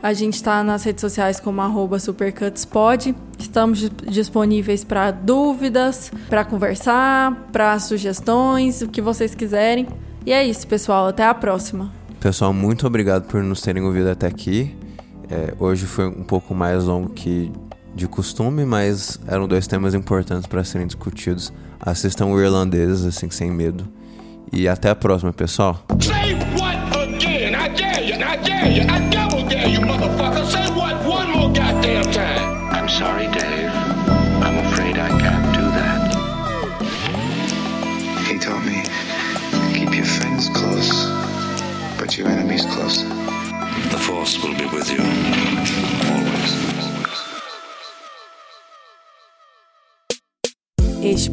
A gente está nas redes sociais como supercutspod. Estamos disponíveis para dúvidas, para conversar, para sugestões, o que vocês quiserem. E é isso, pessoal. Até a próxima. Pessoal, muito obrigado por nos terem ouvido até aqui. É, hoje foi um pouco mais longo que de costume, mas eram dois temas importantes para serem discutidos. Assistam o Irlandês, assim, sem medo. E até a próxima, pessoal.